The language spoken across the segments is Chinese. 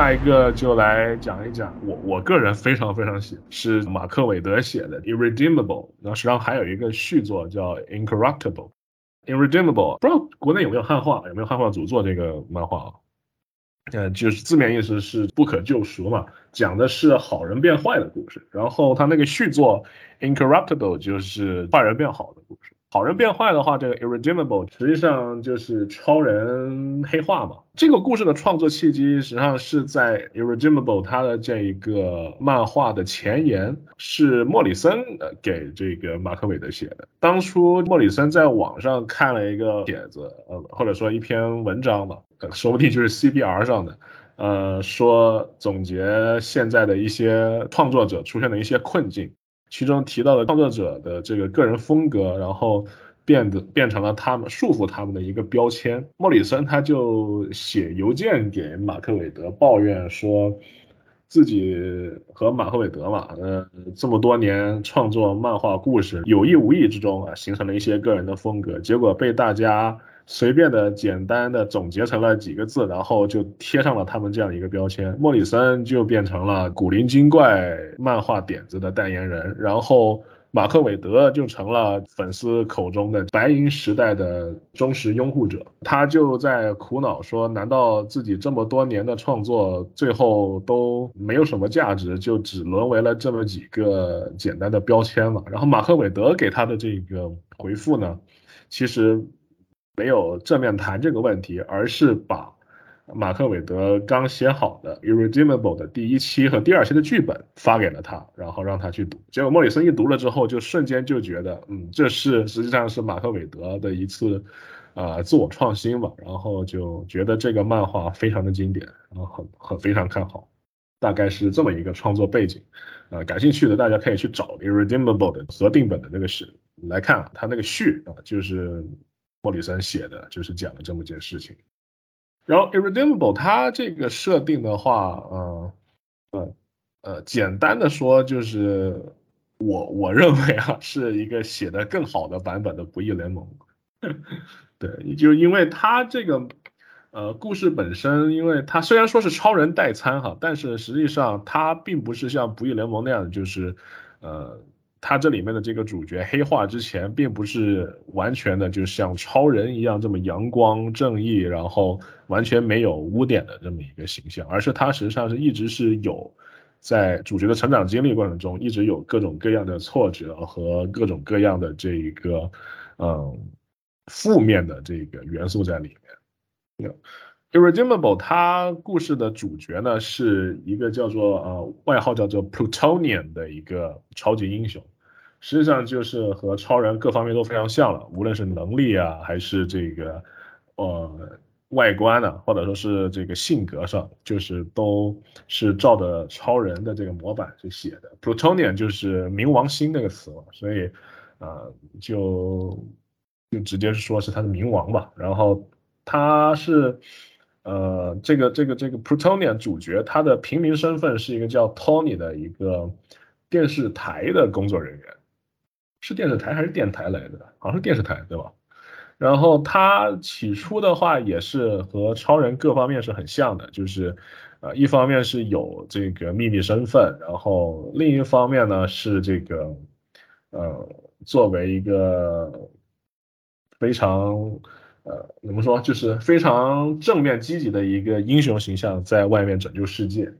下一个就来讲一讲我我个人非常非常喜是马克韦德写的《Irredeemable》，然后实际上还有一个续作叫《Incorruptible》。Irredeemable 不知道国内有没有汉化，有没有汉化组做这个漫画啊？呃，就是字面意思是不可救赎嘛，讲的是好人变坏的故事。然后他那个续作《Incorruptible》就是坏人变好的故事。好人变坏的话，这个 irredeemable 实际上就是超人黑化嘛。这个故事的创作契机实际上是在 irredeemable 它的这一个漫画的前言是莫里森呃给这个马克韦德写的。当初莫里森在网上看了一个帖子，呃或者说一篇文章吧，说不定就是 CBR 上的，呃说总结现在的一些创作者出现的一些困境。其中提到的创作者的这个个人风格，然后变得变成了他们束缚他们的一个标签。莫里森他就写邮件给马克韦德抱怨说，自己和马克韦德嘛，呃，这么多年创作漫画故事，有意无意之中啊，形成了一些个人的风格，结果被大家。随便的、简单的总结成了几个字，然后就贴上了他们这样一个标签。莫里森就变成了古灵精怪漫画点子的代言人，然后马克韦德就成了粉丝口中的白银时代的忠实拥护者。他就在苦恼说：难道自己这么多年的创作最后都没有什么价值，就只沦为了这么几个简单的标签吗？然后马克韦德给他的这个回复呢，其实。没有正面谈这个问题，而是把马克韦德刚写好的《Irredeemable》的第一期和第二期的剧本发给了他，然后让他去读。结果莫里森一读了之后，就瞬间就觉得，嗯，这是实际上是马克韦德的一次呃自我创新吧。然后就觉得这个漫画非常的经典，然后很很非常看好。大概是这么一个创作背景。呃，感兴趣的大家可以去找《Irredeemable》的合订本的那个是来看啊，它那个序啊就是。莫里森写的就是讲了这么件事情，然后 irredeemable 它这个设定的话，嗯，呃，呃，简单的说就是我我认为啊是一个写的更好的版本的不义联盟，对，就因为它这个呃故事本身，因为它虽然说是超人代餐哈，但是实际上它并不是像不义联盟那样，就是呃。他这里面的这个主角黑化之前，并不是完全的就像超人一样这么阳光正义，然后完全没有污点的这么一个形象，而是他实际上是一直是有在主角的成长经历过程中，一直有各种各样的挫折和各种各样的这一个嗯负面的这个元素在里面。Irredeemable，它故事的主角呢是一个叫做呃外号叫做 Plutonian 的一个超级英雄，实际上就是和超人各方面都非常像了，无论是能力啊，还是这个呃外观呢，或者说是这个性格上，就是都是照着超人的这个模板去写的。Plutonian 就是冥王星那个词嘛，所以啊就就直接说是他的冥王吧。然后他是。呃，这个这个这个 Plutonian 主角，他的平民身份是一个叫 Tony 的一个电视台的工作人员，是电视台还是电台来的？好像是电视台，对吧？然后他起初的话也是和超人各方面是很像的，就是呃，一方面是有这个秘密身份，然后另一方面呢是这个呃，作为一个非常。呃，怎么说，就是非常正面积极的一个英雄形象，在外面拯救世界。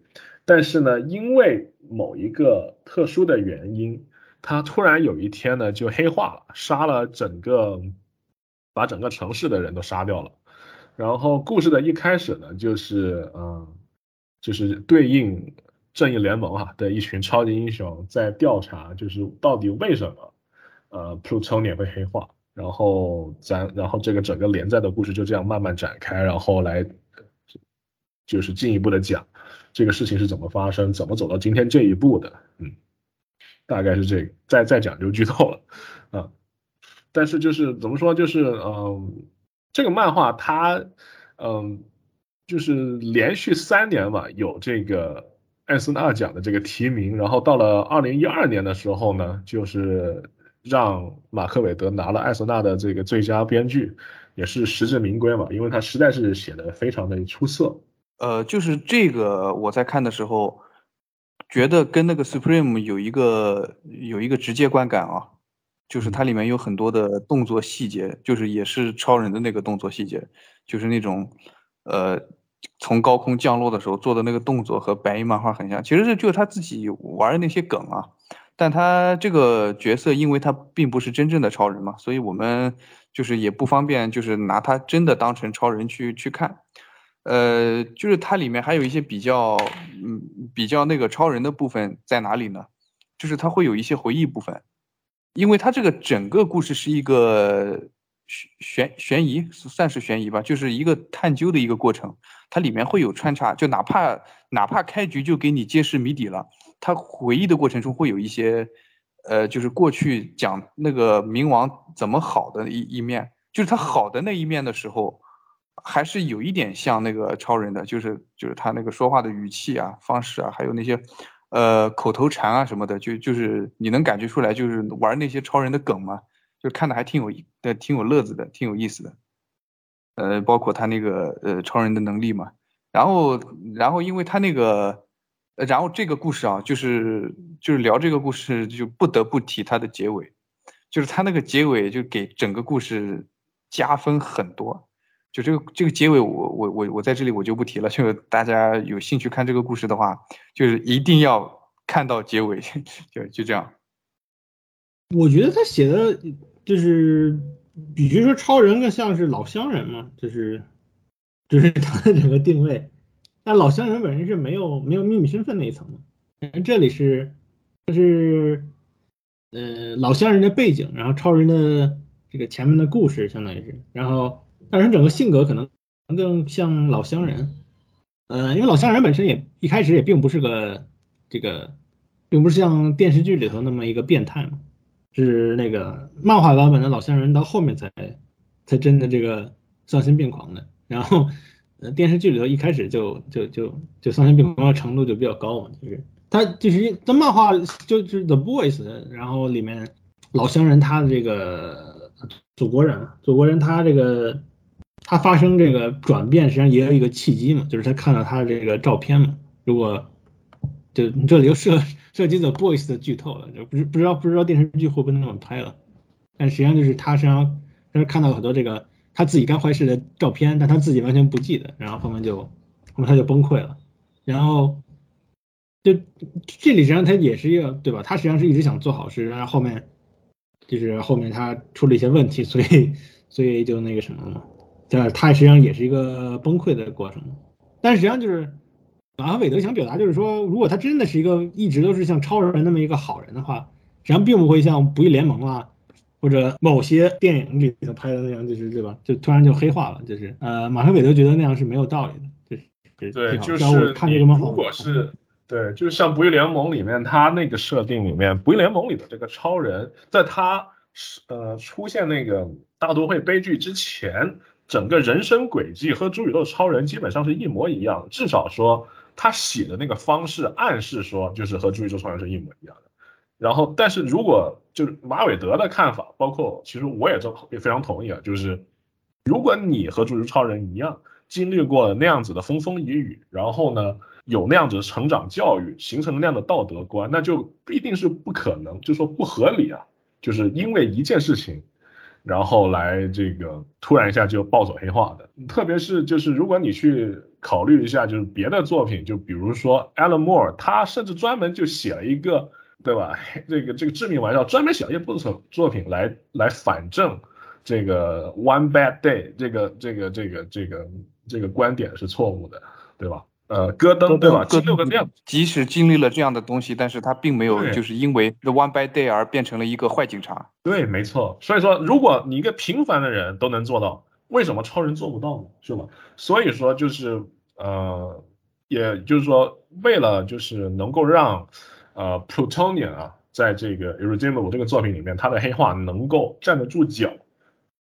但是呢，因为某一个特殊的原因，他突然有一天呢，就黑化了，杀了整个，把整个城市的人都杀掉了。然后故事的一开始呢，就是嗯，就是对应正义联盟啊的一群超级英雄在调查，就是到底为什么呃 Plutonian 会黑化。然后咱，然后这个整个连载的故事就这样慢慢展开，然后来就是进一步的讲这个事情是怎么发生，怎么走到今天这一步的，嗯，大概是这个，再再讲就剧透了啊。但是就是怎么说，就是嗯，这个漫画它嗯，就是连续三年嘛有这个艾斯纳奖的这个提名，然后到了二零一二年的时候呢，就是。让马克韦德拿了艾瑟纳的这个最佳编剧，也是实至名归嘛，因为他实在是写的非常的出色。呃，就是这个我在看的时候，觉得跟那个 Supreme 有一个有一个直接观感啊，就是它里面有很多的动作细节，就是也是超人的那个动作细节，就是那种呃从高空降落的时候做的那个动作和白银漫画很像，其实是就是他自己玩的那些梗啊。但他这个角色，因为他并不是真正的超人嘛，所以我们就是也不方便，就是拿他真的当成超人去去看。呃，就是它里面还有一些比较，嗯，比较那个超人的部分在哪里呢？就是他会有一些回忆部分，因为他这个整个故事是一个悬悬悬疑，算是悬疑吧，就是一个探究的一个过程。它里面会有穿插，就哪怕哪怕开局就给你揭示谜底了。他回忆的过程中会有一些，呃，就是过去讲那个冥王怎么好的一一面，就是他好的那一面的时候，还是有一点像那个超人的，就是就是他那个说话的语气啊、方式啊，还有那些，呃，口头禅啊什么的，就就是你能感觉出来，就是玩那些超人的梗嘛，就看的还挺有的，挺有乐子的，挺有意思的，呃，包括他那个呃超人的能力嘛，然后然后因为他那个。然后这个故事啊，就是就是聊这个故事，就不得不提他的结尾，就是他那个结尾就给整个故事加分很多。就这个这个结尾，我我我我在这里我就不提了。就大家有兴趣看这个故事的话，就是一定要看到结尾，就就这样。我觉得他写的就是，比如说超人更像是老乡人嘛，就是就是 他的整个定位。那老乡人本身是没有没有秘密身份那一层的，这里是就是呃老乡人的背景，然后超人的这个前面的故事相当于是，然后但是整个性格可能更像老乡人，呃，因为老乡人本身也一开始也并不是个这个，并不是像电视剧里头那么一个变态嘛，是那个漫画版本的老乡人到后面才才真的这个丧心病狂的，然后。呃，电视剧里头一开始就就就就丧心病狂的程度就比较高嘛，就是他就是在漫画就是 The Boys，然后里面老乡人他的这个祖国人，祖国人他这个他发生这个转变，实际上也有一个契机嘛，就是他看到他的这个照片嘛。如果就这里又涉涉及 The Boys 的剧透了，就不是不知道不知道电视剧会不会那么拍了，但实际上就是他身上他看到很多这个。他自己干坏事的照片，但他自己完全不记得，然后后面就后面他就崩溃了，然后就这里实际上他也是一个对吧？他实际上是一直想做好事，然后后面就是后面他出了一些问题，所以所以就那个什么了，就是他实际上也是一个崩溃的过程。但实际上就是马哈韦德想表达就是说，如果他真的是一个一直都是像超人那么一个好人的话，实际上并不会像不义联盟啊。或者某些电影里头拍的那样，就是对吧？就突然就黑化了，就是呃，马克·韦德觉得那样是没有道理的，就是对，就是看这个如果是对，就是像《不义联盟》里面他那个设定里面，《不义联盟》里的这个超人，在他呃出现那个大都会悲剧之前，整个人生轨迹和朱宇宙超人基本上是一模一样，至少说他写的那个方式暗示说，就是和朱宇宙超人是一模一样的。然后，但是如果就是马韦德的看法，包括其实我也都也非常同意啊，就是如果你和足球超人一样，经历过那样子的风风雨雨，然后呢有那样子的成长教育，形成那样的道德观，那就必定是不可能，就说不合理啊，就是因为一件事情，然后来这个突然一下就暴走黑化的。特别是就是如果你去考虑一下，就是别的作品，就比如说 Alan Moore，他甚至专门就写了一个。对吧？这个这个致命玩笑，专门写了一部作作品来来反证这个 one bad day 这个这个这个这个这个观点是错误的，对吧？呃，戈登对吧？戈登这样，即使经历了这样的东西，但是他并没有就是因为 the one bad day 而变成了一个坏警察。对，没错。所以说，如果你一个平凡的人都能做到，为什么超人做不到呢？是吧？所以说，就是呃，也就是说，为了就是能够让。呃，Plutonian 啊，在这个 Irredeemable 这个作品里面，他的黑化能够站得住脚。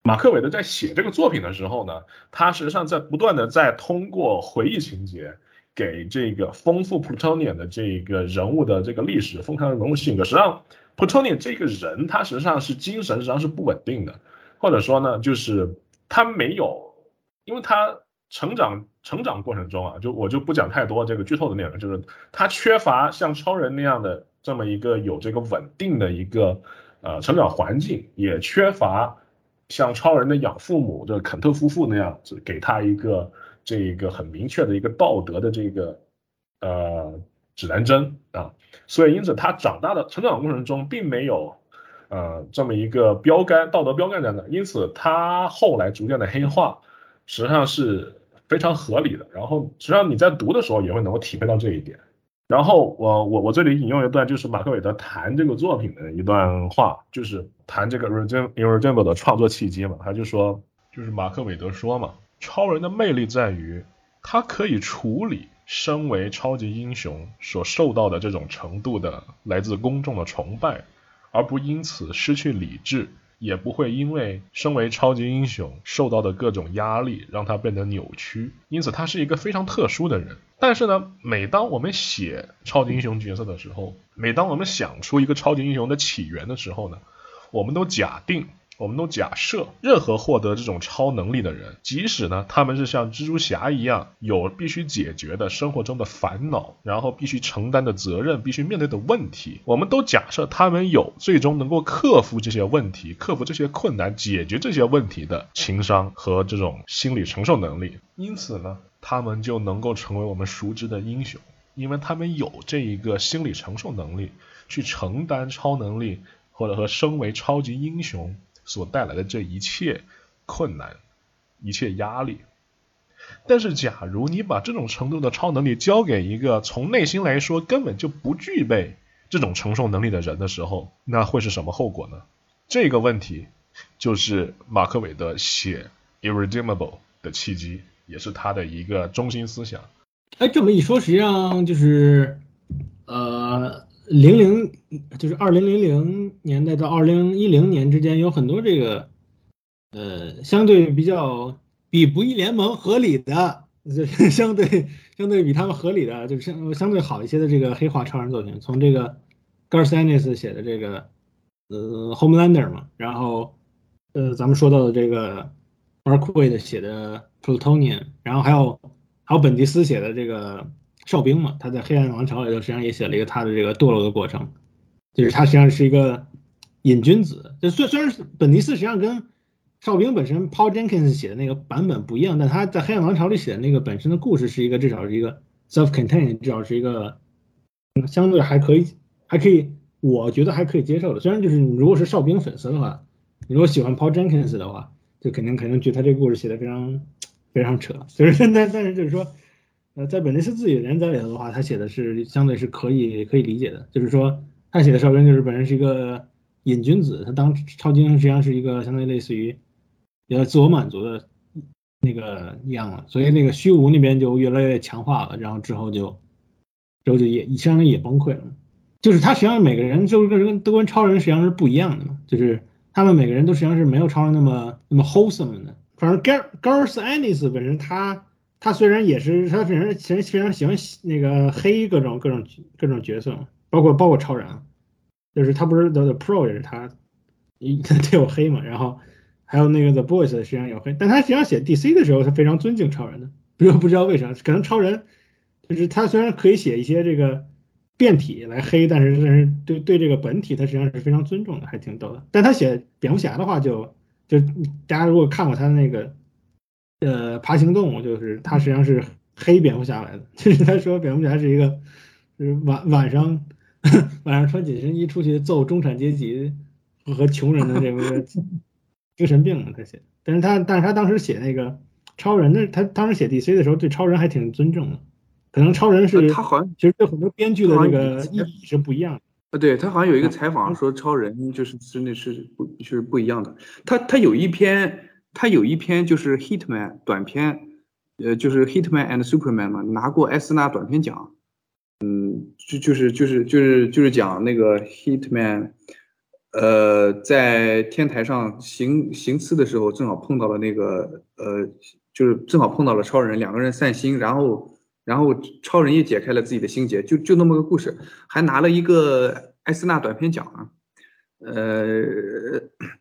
马克韦德在写这个作品的时候呢，他实际上在不断的在通过回忆情节，给这个丰富 Plutonian 的这个人物的这个历史，丰富的人物性格。实际上，Plutonian 这个人，他实际上是精神实际上是不稳定的，或者说呢，就是他没有，因为他成长成长过程中啊，就我就不讲太多这个剧透的内容，就是他缺乏像超人那样的这么一个有这个稳定的一个呃成长环境，也缺乏像超人的养父母的肯特夫妇那样子给他一个这一个很明确的一个道德的这个呃指南针啊，所以因此他长大的成长过程中并没有。呃，这么一个标杆，道德标杆在那，因此他后来逐渐的黑化，实际上是非常合理的。然后，实际上你在读的时候也会能够体会到这一点。然后，我我我这里引用一段，就是马克韦德谈这个作品的一段话，就是谈这个《Irredeemable》的创作契机嘛。他就说，就是马克韦德说嘛，超人的魅力在于他可以处理身为超级英雄所受到的这种程度的来自公众的崇拜。而不因此失去理智，也不会因为身为超级英雄受到的各种压力让他变得扭曲。因此，他是一个非常特殊的人。但是呢，每当我们写超级英雄角色的时候，每当我们想出一个超级英雄的起源的时候呢，我们都假定。我们都假设，任何获得这种超能力的人，即使呢他们是像蜘蛛侠一样有必须解决的生活中的烦恼，然后必须承担的责任，必须面对的问题，我们都假设他们有最终能够克服这些问题、克服这些困难、解决这些问题的情商和这种心理承受能力。因此呢，他们就能够成为我们熟知的英雄，因为他们有这一个心理承受能力，去承担超能力或者和身为超级英雄。所带来的这一切困难、一切压力，但是，假如你把这种程度的超能力交给一个从内心来说根本就不具备这种承受能力的人的时候，那会是什么后果呢？这个问题就是马克韦德写《Irredeemable》的契机，也是他的一个中心思想。哎，这么一说，实际上就是，呃。零零就是二零零零年代到二零一零年之间，有很多这个，呃，相对比较比不义联盟合理的，就 相对相对比他们合理的，就是相相对好一些的这个黑化超人作品。从这个 Garth Ennis 写的这个，呃，Homelander 嘛，然后，呃，咱们说到的这个 Mark w a d 写的 Plutonian，然后还有还有本迪斯写的这个。哨兵嘛，他在黑暗王朝里头实际上也写了一个他的这个堕落的过程，就是他实际上是一个瘾君子。就虽虽然本尼斯实际上跟哨兵本身 Paul Jenkins 写的那个版本不一样，但他在黑暗王朝里写的那个本身的故事是一个至少是一个 self-contained，至少是一个相对还可以还可以，我觉得还可以接受的。虽然就是你如果是哨兵粉丝的话，你如果喜欢 Paul Jenkins 的话，就肯定肯定觉得他这个故事写的非常非常扯。所以但但是就是说。呃，在本尼斯自己的连载里头的话，他写的是相对是可以可以理解的，就是说他写的哨兵就是本身是一个瘾君子，他当超级英雄实际上是一个相当于类似于比较自我满足的那个一样了，所以那个虚无那边就越来越强化了，然后之后就之后就也相当于也崩溃了，就是他实际上每个人就是跟都跟超人实际上是不一样的嘛，就是他们每个人都实际上是没有超人那么那么 wholesome 的，反正 Gar Garth Ennis 本身他。他虽然也是，他本身其实非常喜欢那个黑各种各种各种角色嘛，包括包括超人，就是他不是 The Pro 也是他，一 他有黑嘛，然后还有那个 The Boys 实际上有黑，但他实际上写 DC 的时候，他非常尊敬超人的，不不知道为啥，可能超人就是他虽然可以写一些这个变体来黑，但是但是对对这个本体他实际上是非常尊重的，还挺逗的。但他写蝙蝠侠的话，就就大家如果看过他的那个。呃，爬行动物就是他实际上是黑蝙蝠侠来的，就是他说蝙蝠侠是一个，就是晚晚上 晚上穿紧身衣出去揍中产阶级和穷人的这个 精神病啊他写，但是他但是他当时写那个超人的，他当时写 DC 的时候对超人还挺尊重的，可能超人是他好像其实对很多编剧的这个意义是不一样的。啊，对他好像有一个采访说超人就是真的是不就是不一样的，他他有一篇。他有一篇就是 Hitman 短片，呃，就是 Hitman and Superman 嘛，拿过艾斯纳短片奖。就就是就是就是就是讲那个 Hitman，呃，在天台上行行刺的时候，正好碰到了那个呃，就是正好碰到了超人，两个人散心，然后然后超人也解开了自己的心结，就就那么个故事，还拿了一个艾斯纳短片奖啊。呃，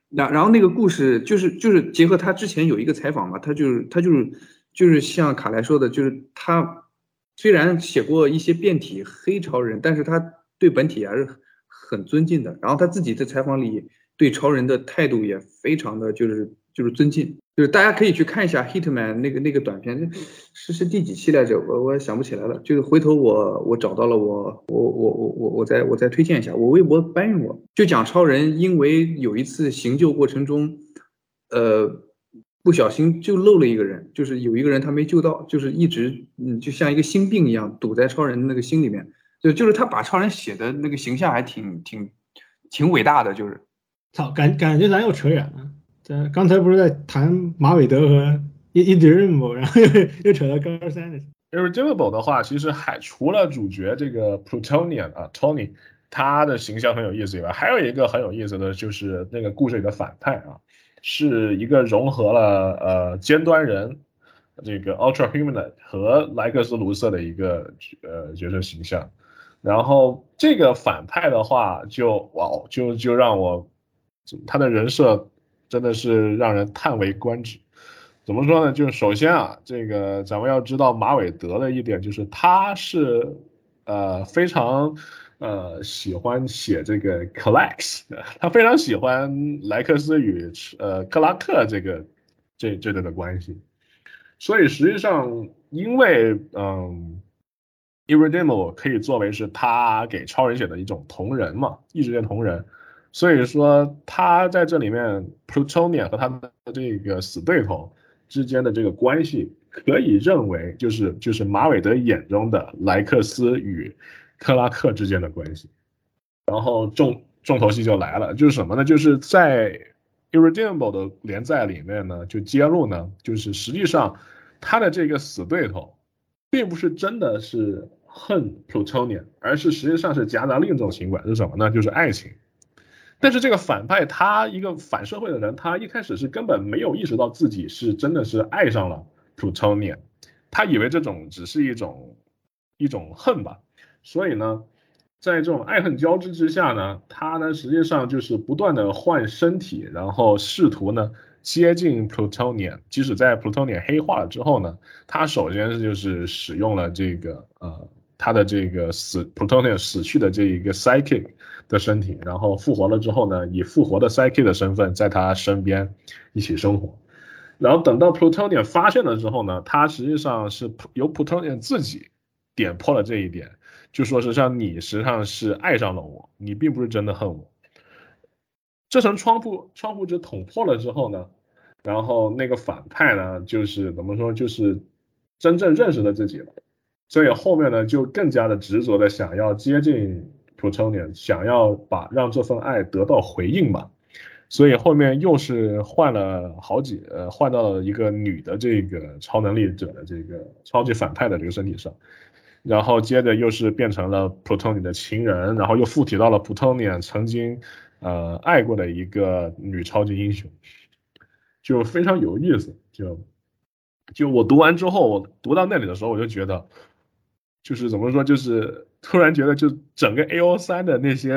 然然后那个故事就是就是结合他之前有一个采访嘛，他就是他就是就是像卡莱说的，就是他虽然写过一些变体黑超人，但是他对本体还是很尊敬的。然后他自己在采访里对超人的态度也非常的就是就是尊敬。就是大家可以去看一下 Hitman 那个那个短片，是是第几期来着？我我也想不起来了。就是回头我我找到了，我我我我我我再我再推荐一下，我微博搬运过，就讲超人因为有一次行救过程中，呃，不小心就漏了一个人，就是有一个人他没救到，就是一直嗯就像一个心病一样堵在超人那个心里面，就就是他把超人写的那个形象还挺挺挺伟大的，就是操感感觉咱又扯远了。刚才不是在谈马韦德和伊伊迪任姆，然后又 又扯到高三的。Irredeemable 的话，其实还除了主角这个 Plutonian 啊 Tony，他的形象很有意思以外，还有一个很有意思的就是那个故事里的反派啊，是一个融合了呃尖端人这个 Ultra Human 和莱克斯卢瑟的一个呃角色形象。然后这个反派的话，就哇就就让我他的人设。真的是让人叹为观止。怎么说呢？就是首先啊，这个咱们要知道马韦德的一点就是他是呃非常呃喜欢写这个 c l a x 他非常喜欢莱克斯与呃克拉克这个这这对的关系。所以实际上，因为嗯，Irredeemable 可以作为是他给超人写的一种同人嘛，异世界同人。所以说，他在这里面，Plutonian 和他的这个死对头之间的这个关系，可以认为就是就是马韦德眼中的莱克斯与克拉克之间的关系。然后重重头戏就来了，就是什么呢？就是在 Irredeemable 的连载里面呢，就揭露呢，就是实际上他的这个死对头，并不是真的是恨 Plutonian，而是实际上是夹杂另一种情感，是什么呢？就是爱情。但是这个反派他一个反社会的人，他一开始是根本没有意识到自己是真的是爱上了 Plutonian，他以为这种只是一种一种恨吧，所以呢，在这种爱恨交织之下呢，他呢实际上就是不断的换身体，然后试图呢接近 Plutonian，即使在 Plutonian 黑化了之后呢，他首先是就是使用了这个呃他的这个死 Plutonian 死去的这一个 Psychic。的身体，然后复活了之后呢，以复活的 Psychic 的身份在他身边一起生活，然后等到 Plutonian 发现了之后呢，他实际上是由 Plutonian 自己点破了这一点，就说是像你实际上是爱上了我，你并不是真的恨我。这层窗户窗户纸捅破了之后呢，然后那个反派呢，就是怎么说，就是真正认识了自己了，所以后面呢就更加的执着的想要接近。Plutonian 想要把让这份爱得到回应嘛，所以后面又是换了好几呃换到了一个女的这个超能力者的这个超级反派的这个身体上，然后接着又是变成了 Plutonian 的情人，然后又附体到了 Plutonian 曾经呃爱过的一个女超级英雄，就非常有意思。就就我读完之后，我读到那里的时候，我就觉得。就是怎么说，就是突然觉得，就整个 A O 三的那些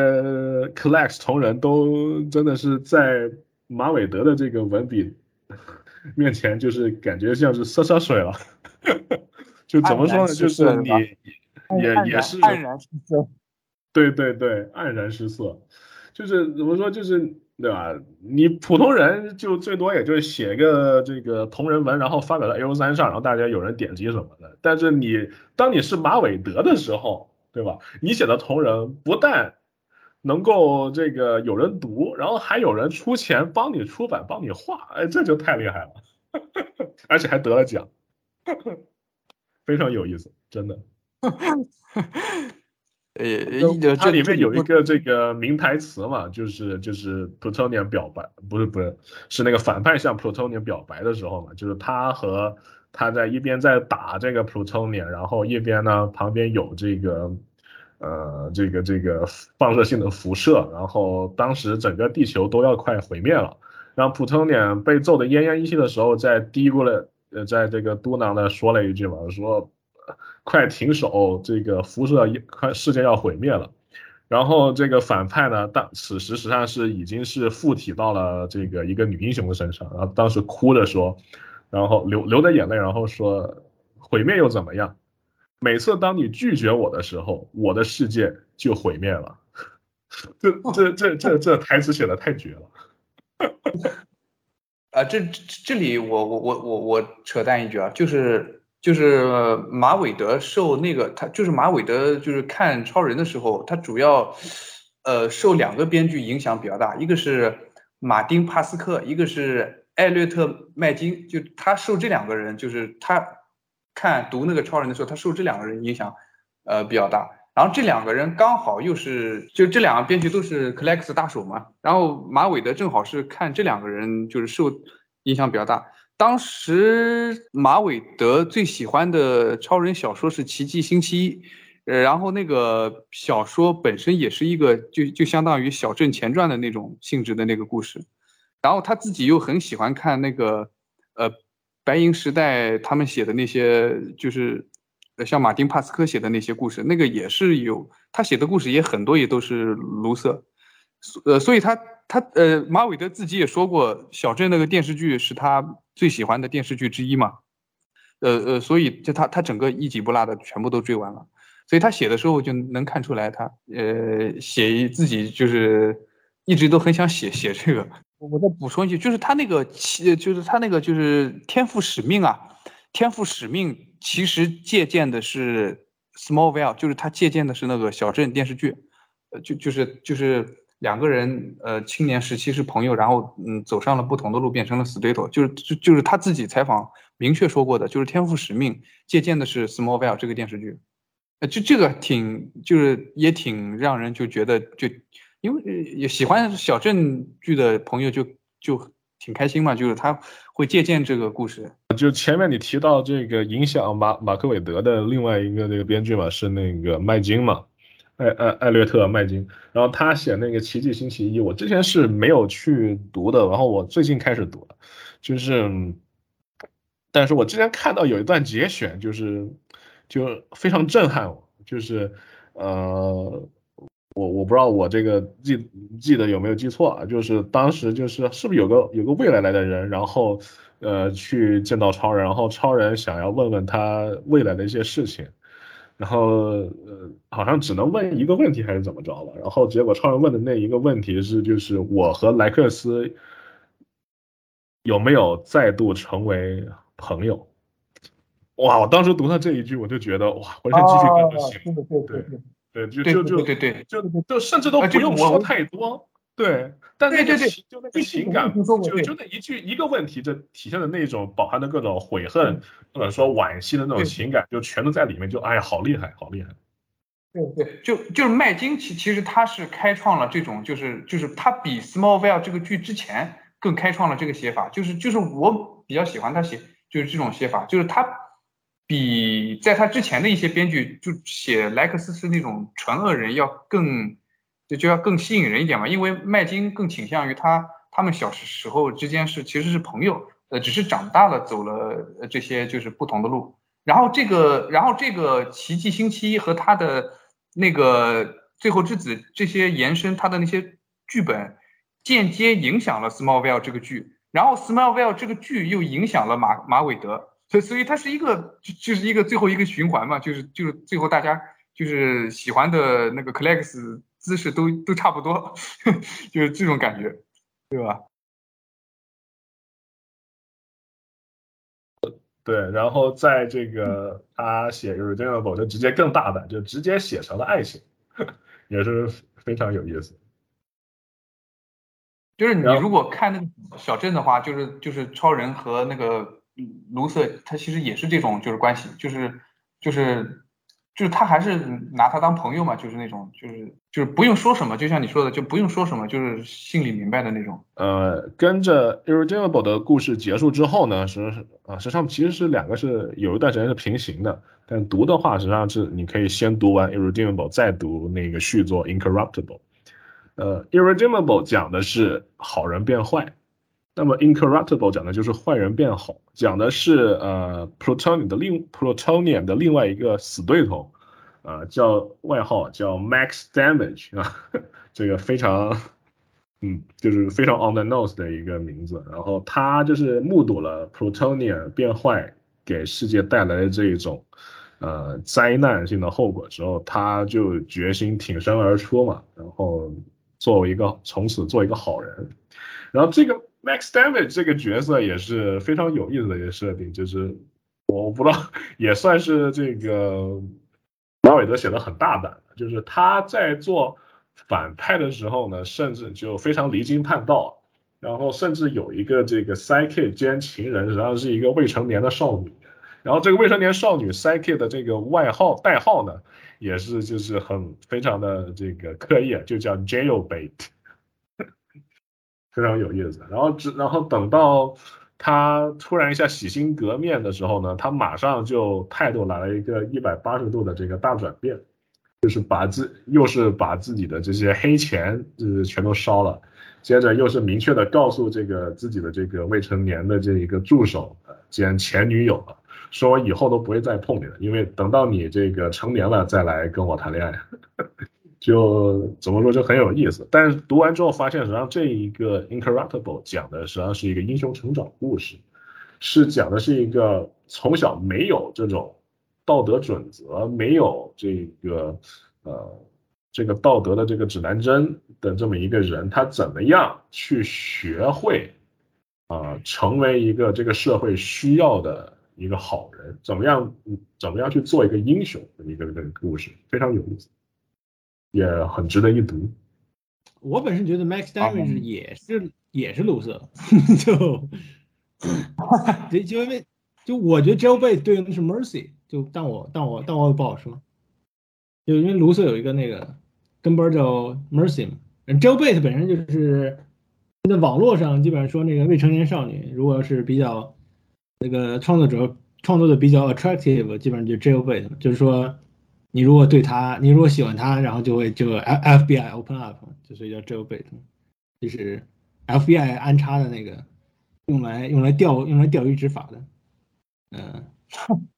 collect 同人都真的是在马韦德的这个文笔面前，就是感觉像是洒洒水了。就怎么说呢？就是你也也是黯然失色。对对对，黯然失色。就是怎么说，就是。对吧？你普通人就最多也就写个这个同人文，然后发表到 A O 三上，然后大家有人点击什么的。但是你当你是马韦德的时候，对吧？你写的同人不但能够这个有人读，然后还有人出钱帮你出版、帮你画，哎，这就太厉害了，而且还得了奖，非常有意思，真的。呃，它里面有一个这个名台词嘛，就是就是 Plutonium 表白，不是不是，是那个反派向 Plutonium 表白的时候嘛，就是他和他在一边在打这个 Plutonium，然后一边呢旁边有这个呃这个这个放射性的辐射，然后当时整个地球都要快毁灭了，然后 Plutonian 被揍得奄奄一息的时候，在嘀咕了，呃，在这个嘟囔的说了一句嘛，说。快停手！这个辐射快世界要毁灭了。然后这个反派呢，当此时实际上是已经是附体到了这个一个女英雄的身上，然后当时哭着说：“然后流流着眼泪，然后说毁灭又怎么样？每次当你拒绝我的时候，我的世界就毁灭了。这这这这这台词写的太绝了。啊，这这这里我我我我我扯淡一句啊，就是就是马韦德受那个他就是马韦德就是看超人的时候，他主要呃受两个编剧影响比较大，一个是马丁帕斯克，一个是艾略特麦金，就他受这两个人就是他看读那个超人的时候，他受这两个人影响呃比较大。然后这两个人刚好又是，就这两个编剧都是 c l e x 大手嘛。然后马伟德正好是看这两个人就是受影响比较大。当时马伟德最喜欢的超人小说是《奇迹星期一》，然后那个小说本身也是一个就就相当于小镇前传的那种性质的那个故事。然后他自己又很喜欢看那个，呃，白银时代他们写的那些就是。呃像马丁·帕斯科写的那些故事，那个也是有他写的故事，也很多也都是卢瑟，呃，所以他他呃，马韦德自己也说过，《小镇》那个电视剧是他最喜欢的电视剧之一嘛，呃呃，所以就他他整个一集不落的全部都追完了，所以他写的时候就能看出来，他呃写自己就是一直都很想写写这个。我再补充一句，就是他那个就是他那个就是天赋使命啊。天赋使命其实借鉴的是 Smallville，就是他借鉴的是那个小镇电视剧，呃，就就是就是两个人，呃，青年时期是朋友，然后嗯，走上了不同的路，变成了死对头，就是就就是他自己采访明确说过的，就是天赋使命借鉴的是 Smallville 这个电视剧，呃，就这个挺就是也挺让人就觉得就因为也喜欢小镇剧的朋友就就。挺开心嘛，就是他会借鉴这个故事。就前面你提到这个影响马马克韦德的另外一个那个编剧嘛，是那个麦金嘛，艾艾艾略特麦金。然后他写那个《奇迹星期一》，我之前是没有去读的，然后我最近开始读了，就是，但是我之前看到有一段节选，就是就非常震撼我，就是呃。我我不知道我这个记记得有没有记错啊？就是当时就是是不是有个有个未来来的人，然后呃去见到超人，然后超人想要问问他未来的一些事情，然后呃好像只能问一个问题还是怎么着了？然后结果超人问的那一个问题是就是我和莱克斯有没有再度成为朋友？哇！我当时读到这一句我就觉得哇，浑身鸡皮疙瘩起，对。对，就就就对对，就就甚至都不用说太多，对，但对对对就那个情感，就就那一句一个问题，就体现的那种饱含的各种悔恨或者说惋惜的那种情感，就全都在里面，就哎呀，好厉害，好厉害。对对，就就是麦金其其实他是开创了这种，就是就是他比 Smallville 这个剧之前更开创了这个写法，就是就是我比较喜欢他写就是这种写法，就是他。比在他之前的一些编剧就写莱克斯是那种纯恶人要更就就要更吸引人一点嘛，因为麦金更倾向于他他们小时时候之间是其实是朋友，呃，只是长大了走了这些就是不同的路。然后这个然后这个奇迹星期一和他的那个最后之子这些延伸他的那些剧本，间接影响了 Smallville 这个剧，然后 Smallville 这个剧又影响了马马韦德。所以，所以它是一个，就就是一个最后一个循环嘛，就是就是最后大家就是喜欢的那个 collects 姿势都都差不多，就是这种感觉，对吧？对，然后在这个他写《Irredeemable》就直接更大胆，就直接写成了爱情，也是非常有意思。就是你如果看那个小镇的话，就是就是超人和那个。卢瑟他其实也是这种就是关系，就是就是就是他还是拿他当朋友嘛，就是那种就是就是不用说什么，就像你说的，就不用说什么，就是心里明白的那种。呃，跟着 Irredeemable 的故事结束之后呢，实啊实际上其实是两个是有一段时间是平行的，但读的话实际上是你可以先读完 Irredeemable，再读那个续作 Incorruptible。呃，Irredeemable 讲的是好人变坏。那么 Incorruptible 讲的就是坏人变好，讲的是呃 Plutonium 的另 Plutonium 的另外一个死对头，啊叫外号叫 Max Damage 啊，这个非常嗯，就是非常 on the nose 的一个名字。然后他就是目睹了 Plutonia 变坏给世界带来的这一种呃灾难性的后果之后，他就决心挺身而出嘛，然后作为一个从此做一个好人。然后这个 Max Damage 这个角色也是非常有意思的一个设定，就是我不知道也算是这个马韦德写的很大胆，就是他在做。反派的时候呢，甚至就非常离经叛道，然后甚至有一个这个 Psyche 兼情人，实际上是一个未成年的少女，然后这个未成年少女 Psyche 的这个外号代号呢，也是就是很非常的这个刻意，就叫 Jailbait，非常有意思。然后只然后等到他突然一下洗心革面的时候呢，他马上就态度来了一个一百八十度的这个大转变。就是把自又是把自己的这些黑钱就是全都烧了，接着又是明确的告诉这个自己的这个未成年的这一个助手兼前女友，说我以后都不会再碰你了，因为等到你这个成年了再来跟我谈恋爱，就怎么说就很有意思。但是读完之后发现，实际上这一个 Incorruptible 讲的实际上是一个英雄成长故事，是讲的是一个从小没有这种。道德准则没有这个，呃，这个道德的这个指南针的这么一个人，他怎么样去学会，啊，成为一个这个社会需要的一个好人？怎么样，怎么样去做一个英雄的一个这个故事，非常有意思，也很值得一读。我本身觉得 Max Damage 也是也是 loser，就，对，就因为就我觉得 Jailbait 对应的是 Mercy。就但我但我但我不好说，就因为卢瑟有一个那个跟班叫 Mercy 嘛，Jailbait 本身就是在网络上基本上说那个未成年少女，如果是比较那个创作者创作的比较 attractive，基本上就 Jailbait，就是说你如果对他，你如果喜欢他，然后就会就 F FBI open up，就所以叫 Jailbait，就是 FBI 安插的那个用来用来钓用来钓鱼执法的，嗯。